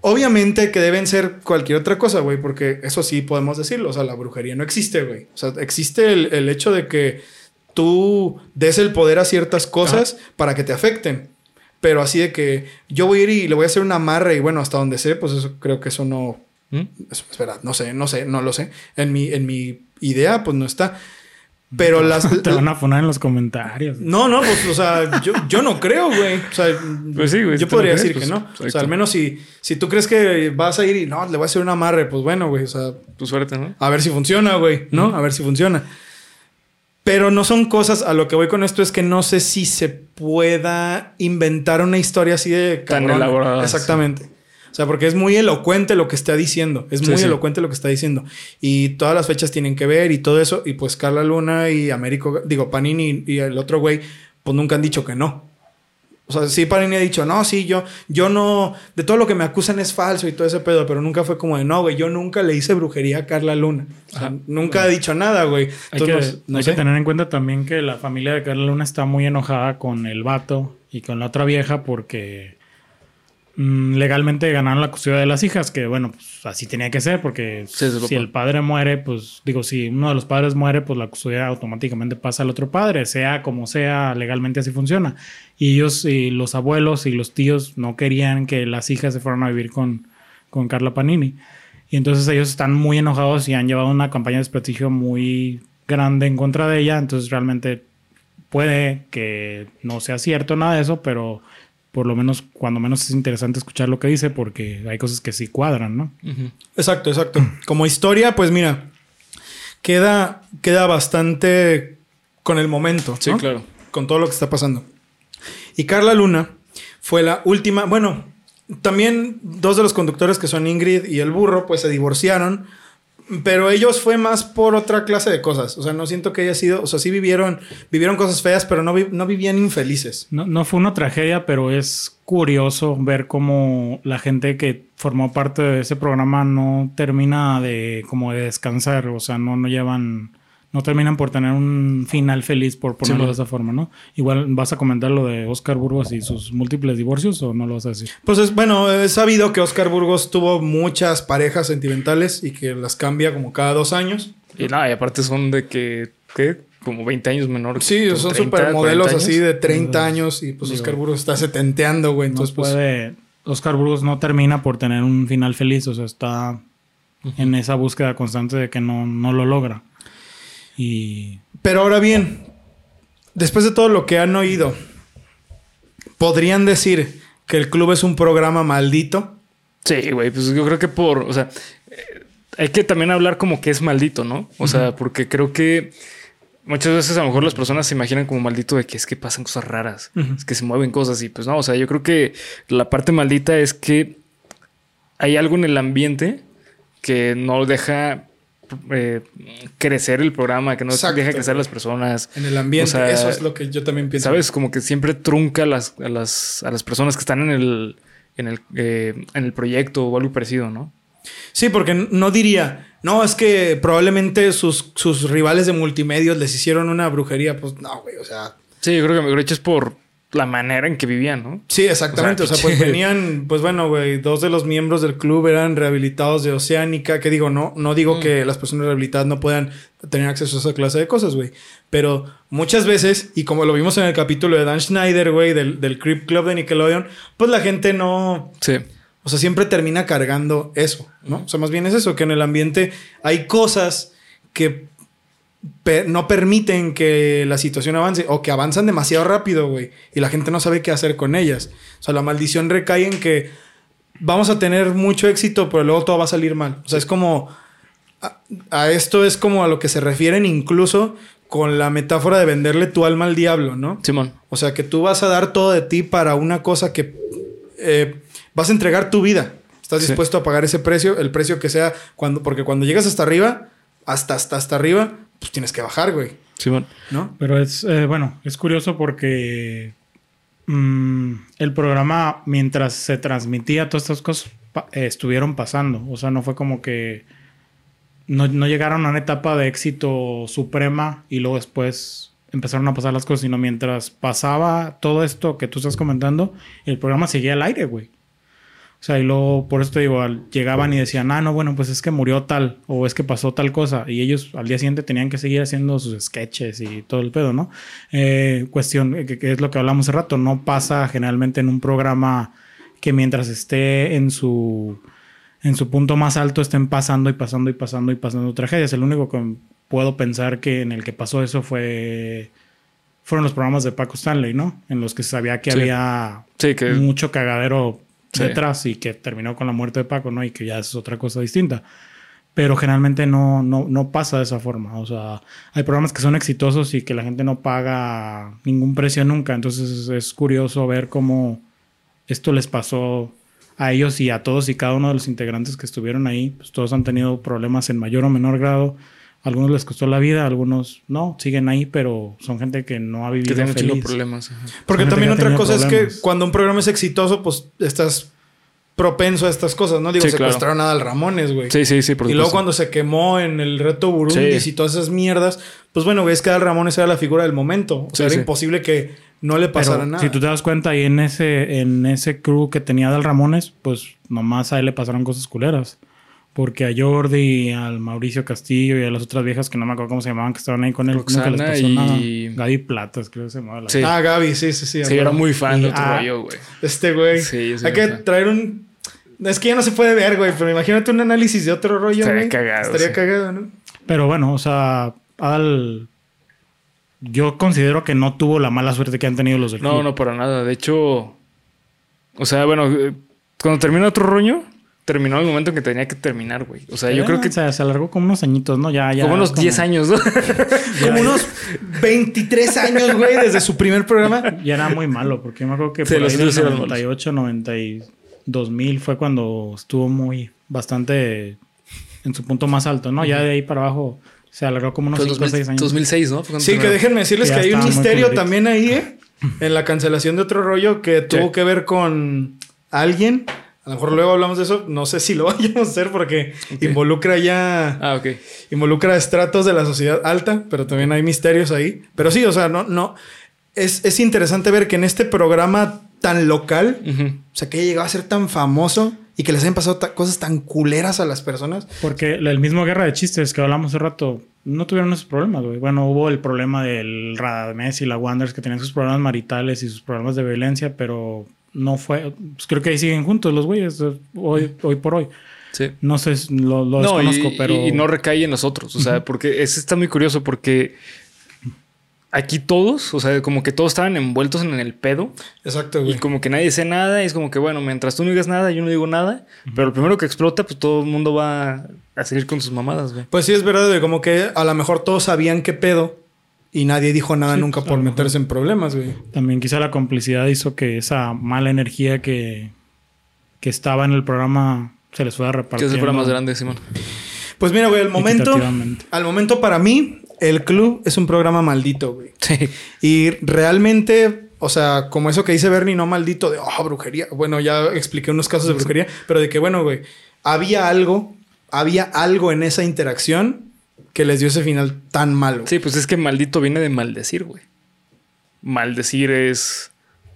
Speaker 1: obviamente que deben ser cualquier otra cosa, güey, porque eso sí podemos decirlo. O sea, la brujería no existe, güey. O sea, existe el, el hecho de que tú des el poder a ciertas cosas para que te afecten. Pero así de que yo voy a ir y le voy a hacer una amarre y bueno, hasta donde sé, pues eso creo que eso no,
Speaker 4: ¿Mm?
Speaker 1: eso es verdad, no sé, no sé, no lo sé. En mi, en mi idea, pues no está. Pero las.
Speaker 3: Te van a poner en los comentarios.
Speaker 1: No, no, pues, o sea, yo, yo no creo, güey. O sea,
Speaker 4: Pues sí, güey, si
Speaker 1: yo podría
Speaker 4: crees,
Speaker 1: decir
Speaker 4: pues,
Speaker 1: que no. O sea, al menos si, si tú crees que vas a ir y no, le voy a hacer un amarre, pues bueno, güey. O sea,
Speaker 4: Tu suerte, ¿no?
Speaker 1: a ver si funciona, güey, ¿no? A ver si funciona. Pero no son cosas, a lo que voy con esto es que no sé si se pueda inventar una historia así de
Speaker 4: Tan elaborada,
Speaker 1: Exactamente. O sea, porque es muy elocuente lo que está diciendo. Es
Speaker 4: Sí,
Speaker 1: muy
Speaker 4: sí.
Speaker 1: elocuente lo que está diciendo. Y todas las fechas tienen que ver y todo eso. Y pues Carla Luna y Américo, digo, Panini y el otro güey, pues nunca han dicho que no. O sea, sí Panini ha dicho, no, sí, yo, yo no, de todo lo que me acusan es falso y todo ese pedo, pero nunca fue como de, no, güey, yo nunca le hice brujería a Carla Luna. O sea, nunca ha dicho nada, güey.
Speaker 3: Hay, que,
Speaker 1: Entonces, no, no
Speaker 3: hay que tener en cuenta también que la familia de Carla Luna está muy enojada con el vato y con la otra vieja porque legalmente ganaron la custodia de las hijas, que bueno, pues así tenía que ser porque
Speaker 4: Sí,
Speaker 3: si el padre muere, pues digo, si uno de los padres muere, pues la custodia automáticamente pasa al otro padre, sea como sea, legalmente así funciona. Y ellos y los abuelos y los tíos no querían que las hijas se fueran a vivir con, con Carla Panini. Y entonces ellos están muy enojados y han llevado una campaña de desprestigio muy grande en contra de ella. Entonces realmente puede que no sea cierto nada de eso, pero por lo menos cuando menos es interesante escuchar lo que dice porque hay cosas que sí cuadran, ¿no?
Speaker 1: Exacto, exacto. Como historia, pues mira, queda, queda bastante con el momento.
Speaker 4: Sí,
Speaker 1: ¿no?
Speaker 4: claro.
Speaker 1: Con todo lo que está pasando. Y Carla Luna fue la última. Bueno, también dos de los conductores que son Ingrid y el burro, pues se divorciaron. Pero ellos fue más por otra clase de cosas. O sea, no siento que haya sido. O sea, sí vivieron, vivieron cosas feas, pero no, no vivían infelices.
Speaker 3: No, no fue una tragedia, pero es curioso ver cómo la gente que formó parte de ese programa no termina de como de descansar, o sea, no, no llevan no terminan por tener un final feliz, por ponerlo de esa forma, ¿no? Igual vas a comentar lo de Oscar Burgos y sus múltiples divorcios o no lo vas a decir.
Speaker 1: Pues es bueno, es sabido que Oscar Burgos tuvo muchas parejas sentimentales y que las cambia como cada dos años.
Speaker 4: Y nada, y aparte son de que, ¿qué? Como 20 años menor.
Speaker 1: Sí, son
Speaker 4: 30,
Speaker 1: supermodelos
Speaker 4: 40
Speaker 1: así de 30 años y pues
Speaker 3: Digo,
Speaker 1: Oscar Burgos está setenteando, güey.
Speaker 3: No
Speaker 1: Entonces, pues.
Speaker 3: puede. Oscar Burgos no termina por tener un final feliz, o sea, está en esa búsqueda constante de que no, no lo logra. Y
Speaker 1: Pero ahora bien, después de todo lo que han oído, ¿podrían decir que el club es un programa maldito?
Speaker 4: Sí, güey, pues yo creo que por, o sea, eh, hay que también hablar como que es maldito, ¿no? O sea, porque creo que muchas veces a lo mejor las personas se imaginan como maldito de que es que pasan cosas raras, es que se mueven cosas y pues no, o sea, yo creo que la parte maldita es que hay algo en el ambiente que no deja eh, crecer el programa, que no
Speaker 1: Exacto,
Speaker 4: deja crecer las personas.
Speaker 1: En el ambiente,
Speaker 4: O sea,
Speaker 1: eso es lo que yo también pienso.
Speaker 4: ¿Sabes? Como que siempre trunca a las, a las, a las personas que están en el, en el, eh, en el proyecto o algo parecido, ¿no?
Speaker 1: Sí, porque no diría, no, es que probablemente sus, sus rivales de multimedios les hicieron una brujería. Pues no, güey, o sea.
Speaker 4: Sí, yo creo que hecho es por la manera en que vivían, ¿no?
Speaker 1: Sí, exactamente. O
Speaker 4: O
Speaker 1: sea, pues venían, pues bueno, güey, dos de los miembros del club eran rehabilitados de Oceánica. Que digo, no, no digo que las personas rehabilitadas no puedan tener acceso a esa clase de cosas, güey. Pero muchas veces, y como lo vimos en el capítulo de Dan Schneider, güey, del, del Creep Club de Nickelodeon, pues la gente no.
Speaker 4: Sí.
Speaker 1: O sea, siempre termina cargando eso, ¿no? O sea, más bien es eso, que en el ambiente hay cosas que no permiten que la situación avance o que avanzan demasiado rápido, güey, y la gente no sabe qué hacer con ellas. O sea, la maldición recae en que vamos a tener mucho éxito, pero luego todo va a salir mal. O sea, es como... A, a esto es como a lo que se refieren incluso con la metáfora de venderle tu alma al diablo, ¿no?
Speaker 4: Simón.
Speaker 1: O sea, que tú vas a dar todo de ti para una cosa que eh, vas a entregar tu vida. Estás
Speaker 4: Sí.
Speaker 1: dispuesto a pagar ese precio, el precio que sea, cuando, porque cuando llegas hasta arriba, hasta, hasta, hasta arriba, pues tienes que bajar, güey.
Speaker 4: Simón.
Speaker 1: ¿No?
Speaker 3: Pero es, eh, bueno, es curioso porque mm, el programa, mientras se transmitía, todas estas cosas pa- eh, estuvieron pasando. O sea, no fue como que no, no llegaron a una etapa de éxito suprema y luego después empezaron a pasar las cosas, sino mientras pasaba todo esto que tú estás comentando, el programa seguía al aire, güey. O sea, y luego, por eso te digo, al- llegaban y decían, ah, no, bueno, pues es que murió tal, o es que pasó tal cosa. Y ellos al día siguiente tenían que seguir haciendo sus sketches y todo el pedo, ¿no? Eh, cuestión, eh, que, que es lo que hablamos hace rato, no pasa generalmente en un programa que mientras esté en su, en su punto más alto estén pasando y pasando y pasando y pasando tragedias. El único que puedo pensar que en el que pasó eso fue... Fueron los programas de Paco Stanley, ¿no? En los que sabía que
Speaker 4: Sí.
Speaker 3: había
Speaker 4: Sí, que
Speaker 3: mucho cagadero
Speaker 4: Sí.
Speaker 3: detrás y que terminó con la muerte de Paco, ¿no? Y que ya es otra cosa distinta. Pero generalmente no, no, no pasa de esa forma. O sea, hay programas que son exitosos y que la gente no paga ningún precio nunca. Entonces es, curioso ver cómo esto les pasó a ellos y a todos y cada uno de los integrantes que estuvieron ahí. Pues todos han tenido problemas en mayor o menor grado. Algunos les costó la vida, algunos no, siguen ahí, pero son gente que no ha
Speaker 4: Que
Speaker 3: vivido
Speaker 4: de
Speaker 3: feliz.
Speaker 4: problemas. ajá.
Speaker 1: Porque también
Speaker 3: que
Speaker 1: otra cosa es que cuando un programa es exitoso, pues estás propenso a estas cosas, ¿no? Digo,
Speaker 4: Sí, claro.
Speaker 1: secuestraron a Adal Ramones, güey.
Speaker 4: Sí, sí, sí, por
Speaker 1: y luego cuando se quemó en el reto Burundis
Speaker 4: Sí.
Speaker 1: y todas esas mierdas, pues bueno, ves que Adal Ramones era la figura del momento. O sea,
Speaker 4: Sí,
Speaker 1: era
Speaker 4: sí.
Speaker 1: imposible que no le pasara
Speaker 3: Pero
Speaker 1: nada.
Speaker 3: si tú te das cuenta, ahí en ese, en ese crew que tenía Dal Ramones, pues nomás a él le pasaron cosas culeras. Porque a Jordi, al Mauricio Castillo y a las otras viejas que no me acuerdo cómo se llamaban, que estaban ahí con él, nunca les pasó
Speaker 4: y-
Speaker 3: nada. Gaby Platas, creo que se llamaba la
Speaker 4: Sí.
Speaker 1: Ah, Gaby, sí, sí, sí.
Speaker 4: Sí, era muy fan
Speaker 3: Y-
Speaker 4: de otro
Speaker 3: ah,
Speaker 4: rollo, güey.
Speaker 1: Este güey.
Speaker 4: Sí,
Speaker 1: Hay que
Speaker 4: fan.
Speaker 1: traer un. Es que ya no se puede ver, güey, pero imagínate un análisis de otro rollo,
Speaker 4: Estaría
Speaker 1: güey.
Speaker 4: cagado,
Speaker 1: Estaría
Speaker 4: sí.
Speaker 1: cagado, ¿no?
Speaker 3: Pero bueno, o sea, Adal. Yo considero que no tuvo la mala suerte que han tenido los del
Speaker 4: No,
Speaker 3: club.
Speaker 4: no, para nada. De hecho, o sea, bueno, eh, cuando terminó otro rollo, terminó el momento en que tenía que terminar, güey. O sea, yo
Speaker 3: Eh,
Speaker 4: creo que
Speaker 3: o sea, se alargó como unos añitos, ¿no? Ya, ya.
Speaker 4: como unos 10 años, ¿no?
Speaker 1: Como unos 23 años, güey, desde su primer programa.
Speaker 3: Ya era muy malo, porque yo me acuerdo que
Speaker 4: Sí,
Speaker 3: por
Speaker 4: los
Speaker 3: ahí del
Speaker 4: otros eran malos.
Speaker 3: 98, 92 mil fue cuando estuvo muy, bastante en su punto más alto, ¿no? Ya de ahí para abajo se alargó como unos
Speaker 4: Fue
Speaker 3: 5 o 6
Speaker 4: 2000
Speaker 3: años.
Speaker 4: 2006, ¿no?
Speaker 1: Sí, que déjenme decirles que hay un misterio también ahí, ¿eh? En la cancelación de otro rollo que tuvo
Speaker 4: Sí.
Speaker 1: que ver con alguien A lo mejor luego hablamos de eso. No sé si lo vayamos a hacer porque involucra ya.
Speaker 4: Ah, ok.
Speaker 1: Involucra estratos de la sociedad alta, pero también hay misterios ahí. Pero sí, o sea, no, no. Es, es interesante ver que en este programa tan local,
Speaker 4: Ujú.
Speaker 1: o sea, que haya llegado a ser tan famoso y que les hayan pasado ta- cosas tan culeras a las personas.
Speaker 3: Porque el mismo Guerra de Chistes que hablamos hace rato, no tuvieron esos problemas, güey. Bueno, hubo el problema del Radamés y la Wanderers que tenían sus problemas maritales y sus problemas de violencia, pero no fue. Pues creo que ahí siguen juntos los güeyes, eh, hoy, hoy por hoy.
Speaker 4: Sí.
Speaker 3: No sé, lo, lo
Speaker 4: No, y,
Speaker 3: desconozco, pero.
Speaker 4: y- y no recae en nosotros. O sea, porque es está muy curioso porque aquí todos, o sea, como que todos estaban envueltos en el pedo
Speaker 1: Exacto,
Speaker 4: y como que nadie dice nada. Y es como que, bueno, mientras tú no digas nada, yo no digo nada. Pero el primero que explota, pues todo el mundo va a seguir con sus mamadas, güey.
Speaker 1: Pues sí, es verdad, güey. Como que a lo mejor todos sabían qué pedo y nadie dijo nada
Speaker 3: Sí,
Speaker 1: nunca
Speaker 3: pues,
Speaker 1: por meterse en problemas, güey.
Speaker 3: También quizá la complicidad hizo que esa mala energía que, que estaba en el programa se les fuera
Speaker 4: Que
Speaker 3: repartiendo.
Speaker 4: se fuera más grande, Simón.
Speaker 1: Pues mira, güey, al momento, al momento para mí, el club es un programa maldito, güey.
Speaker 4: Sí.
Speaker 1: Y realmente, o sea, como eso que dice Bernie, no maldito de, oh, brujería. Bueno, ya expliqué unos casos de brujería, pero de que, bueno, güey, había algo, había algo en esa interacción que les dio ese final tan malo.
Speaker 4: Sí, pues es que maldito viene de maldecir, güey. Maldecir es,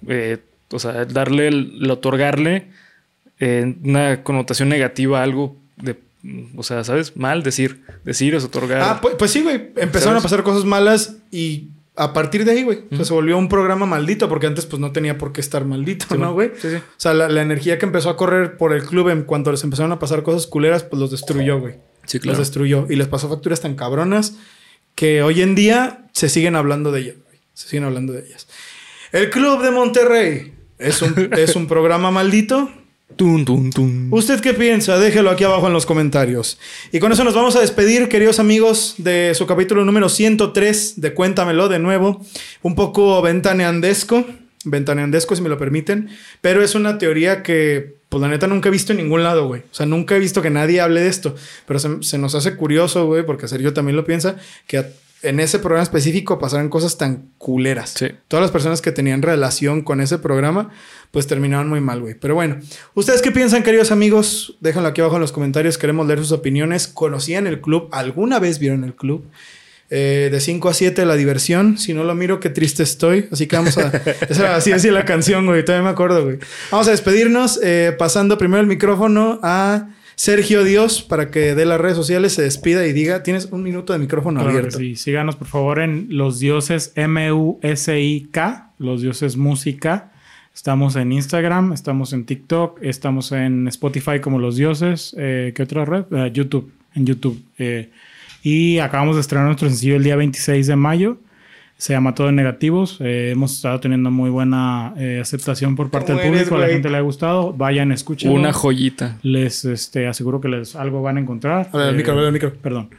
Speaker 4: eh, o sea, darle, el, otorgarle eh, una connotación negativa a algo de, o sea, ¿sabes? Mal decir. Decir es otorgar.
Speaker 1: Ah, pues, pues sí, güey. Empezaron
Speaker 4: ¿Sabes?
Speaker 1: a pasar cosas malas y a partir de ahí, güey, o sea, se volvió un programa maldito porque antes pues no tenía por qué estar maldito,
Speaker 4: Sí,
Speaker 1: ¿no, güey?
Speaker 4: sí, sí.
Speaker 1: O sea, la, la energía que empezó a correr por el club en cuanto les empezaron a pasar cosas culeras, pues los destruyó, güey.
Speaker 4: Sí,
Speaker 1: Los
Speaker 4: claro.
Speaker 1: destruyó y les pasó facturas tan cabronas que hoy en día se siguen hablando de ellas. Se siguen hablando de ellas. El Club de Monterrey es un, es un programa maldito.
Speaker 4: Tun, tun, tun.
Speaker 1: ¿Usted qué piensa? Déjelo aquí abajo en los comentarios. Y con eso nos vamos a despedir, queridos amigos, de su capítulo número 103 de Cuéntamelo de nuevo. Un poco ventaneandesco, ventaneandesco si me lo permiten, pero es una teoría que, pues la neta, nunca he visto en ningún lado, güey. O sea, nunca he visto que nadie hable de esto, pero se, se nos hace curioso, güey, porque Sergio también lo piensa, que a- en ese programa específico pasaran cosas tan culeras.
Speaker 4: Sí.
Speaker 1: Todas las personas que tenían relación con ese programa, pues terminaban muy mal, güey. Pero bueno, ¿ustedes qué piensan, queridos amigos? Déjenlo aquí abajo en los comentarios. Queremos leer sus opiniones. ¿Conocían el club? ¿Alguna vez vieron el club? Eh, de 5 a 7 la diversión. Si no lo miro, qué triste estoy. Así que vamos a... Esa así decía la canción, güey. Todavía me acuerdo, güey. Vamos a despedirnos eh, pasando primero el micrófono a Sergio Dios para que dé las redes sociales, se despida y diga, tienes un minuto de micrófono
Speaker 3: Claro
Speaker 1: abierto.
Speaker 3: sí. Síganos, por favor, en Los Dioses M-U-S-I-K, Los Dioses Música. Estamos en Instagram, estamos en TikTok, estamos en Spotify como Los Dioses. Eh, ¿Qué otra red? Eh, YouTube, en YouTube. Eh, y acabamos de estrenar nuestro sencillo el día 26 de mayo. Se llama Todo en Negativos. Eh, hemos estado teniendo muy buena eh, aceptación por parte
Speaker 1: ¿Cómo
Speaker 3: del
Speaker 1: eres,
Speaker 3: público. A la gente le ha gustado. Vayan, escuchen.
Speaker 4: Una joyita.
Speaker 3: Les este, aseguro que les algo van a encontrar.
Speaker 1: Habla del
Speaker 3: Eh,
Speaker 1: micro, habla del micro.
Speaker 3: Perdón.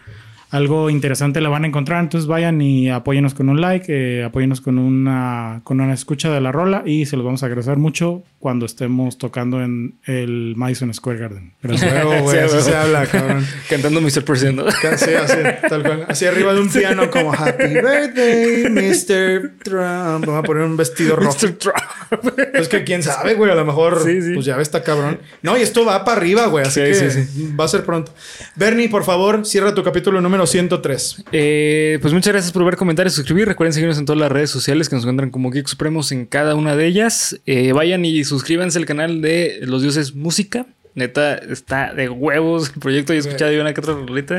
Speaker 3: Algo interesante la van a encontrar. Entonces vayan y apóyenos con un like, eh, apóyenos con una, con una escucha de la rola y se los vamos a agradecer mucho cuando estemos tocando en el Madison Square Garden. Gracias.
Speaker 1: Huevo, güey,
Speaker 4: Sí,
Speaker 1: así
Speaker 4: huevo.
Speaker 1: se habla, cabrón.
Speaker 4: Cantando Mr. President. ¿no?
Speaker 1: Sí, así, tal cual. Así arriba de un piano como Happy Birthday, Mr. Trump. Vamos a poner un vestido rojo.
Speaker 4: Mr. Trump.
Speaker 1: Es que quién sabe, güey. A lo mejor,
Speaker 4: Sí, sí.
Speaker 1: pues ya ves, está cabrón. No, y esto va para arriba, güey. Así
Speaker 4: Sí,
Speaker 1: que
Speaker 4: sí,
Speaker 1: va a ser pronto. Bernie, por favor, cierra tu capítulo número 103.
Speaker 4: Eh, pues muchas gracias por ver comentarios, suscribir. Recuerden seguirnos en todas las redes sociales que nos encuentran como Geek Supremos en cada una de ellas. Eh, vayan y suscríbanse al canal de Los Dioses Música. Neta, está de huevos el proyecto. Yo he escuchado una que otra rolita.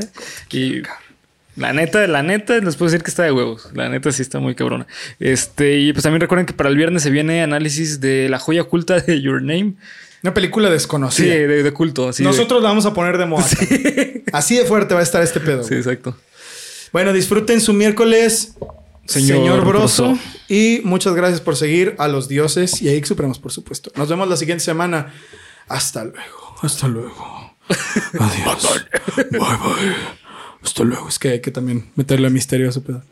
Speaker 4: Y la neta, la neta, les puedo decir que está de huevos. La neta sí está muy cabrona. Este, y pues también recuerden que para el viernes se viene análisis de la joya oculta de Your Name.
Speaker 1: Una película
Speaker 4: Sí,
Speaker 1: desconocida.
Speaker 4: de, de culto. sí, de-
Speaker 1: Nosotros la vamos a poner de moda. Así de fuerte va a estar este pedo.
Speaker 4: Sí, exacto.
Speaker 1: Bueno, disfruten su miércoles, señor,
Speaker 4: Señor
Speaker 1: Broso.
Speaker 4: Broso.
Speaker 1: Y muchas gracias por seguir a los dioses y a X Supremos, por supuesto. Nos vemos la siguiente semana. Hasta luego. Hasta luego. Adiós. bye bye. Hasta luego. Es que hay que también meterle misterio a su pedo.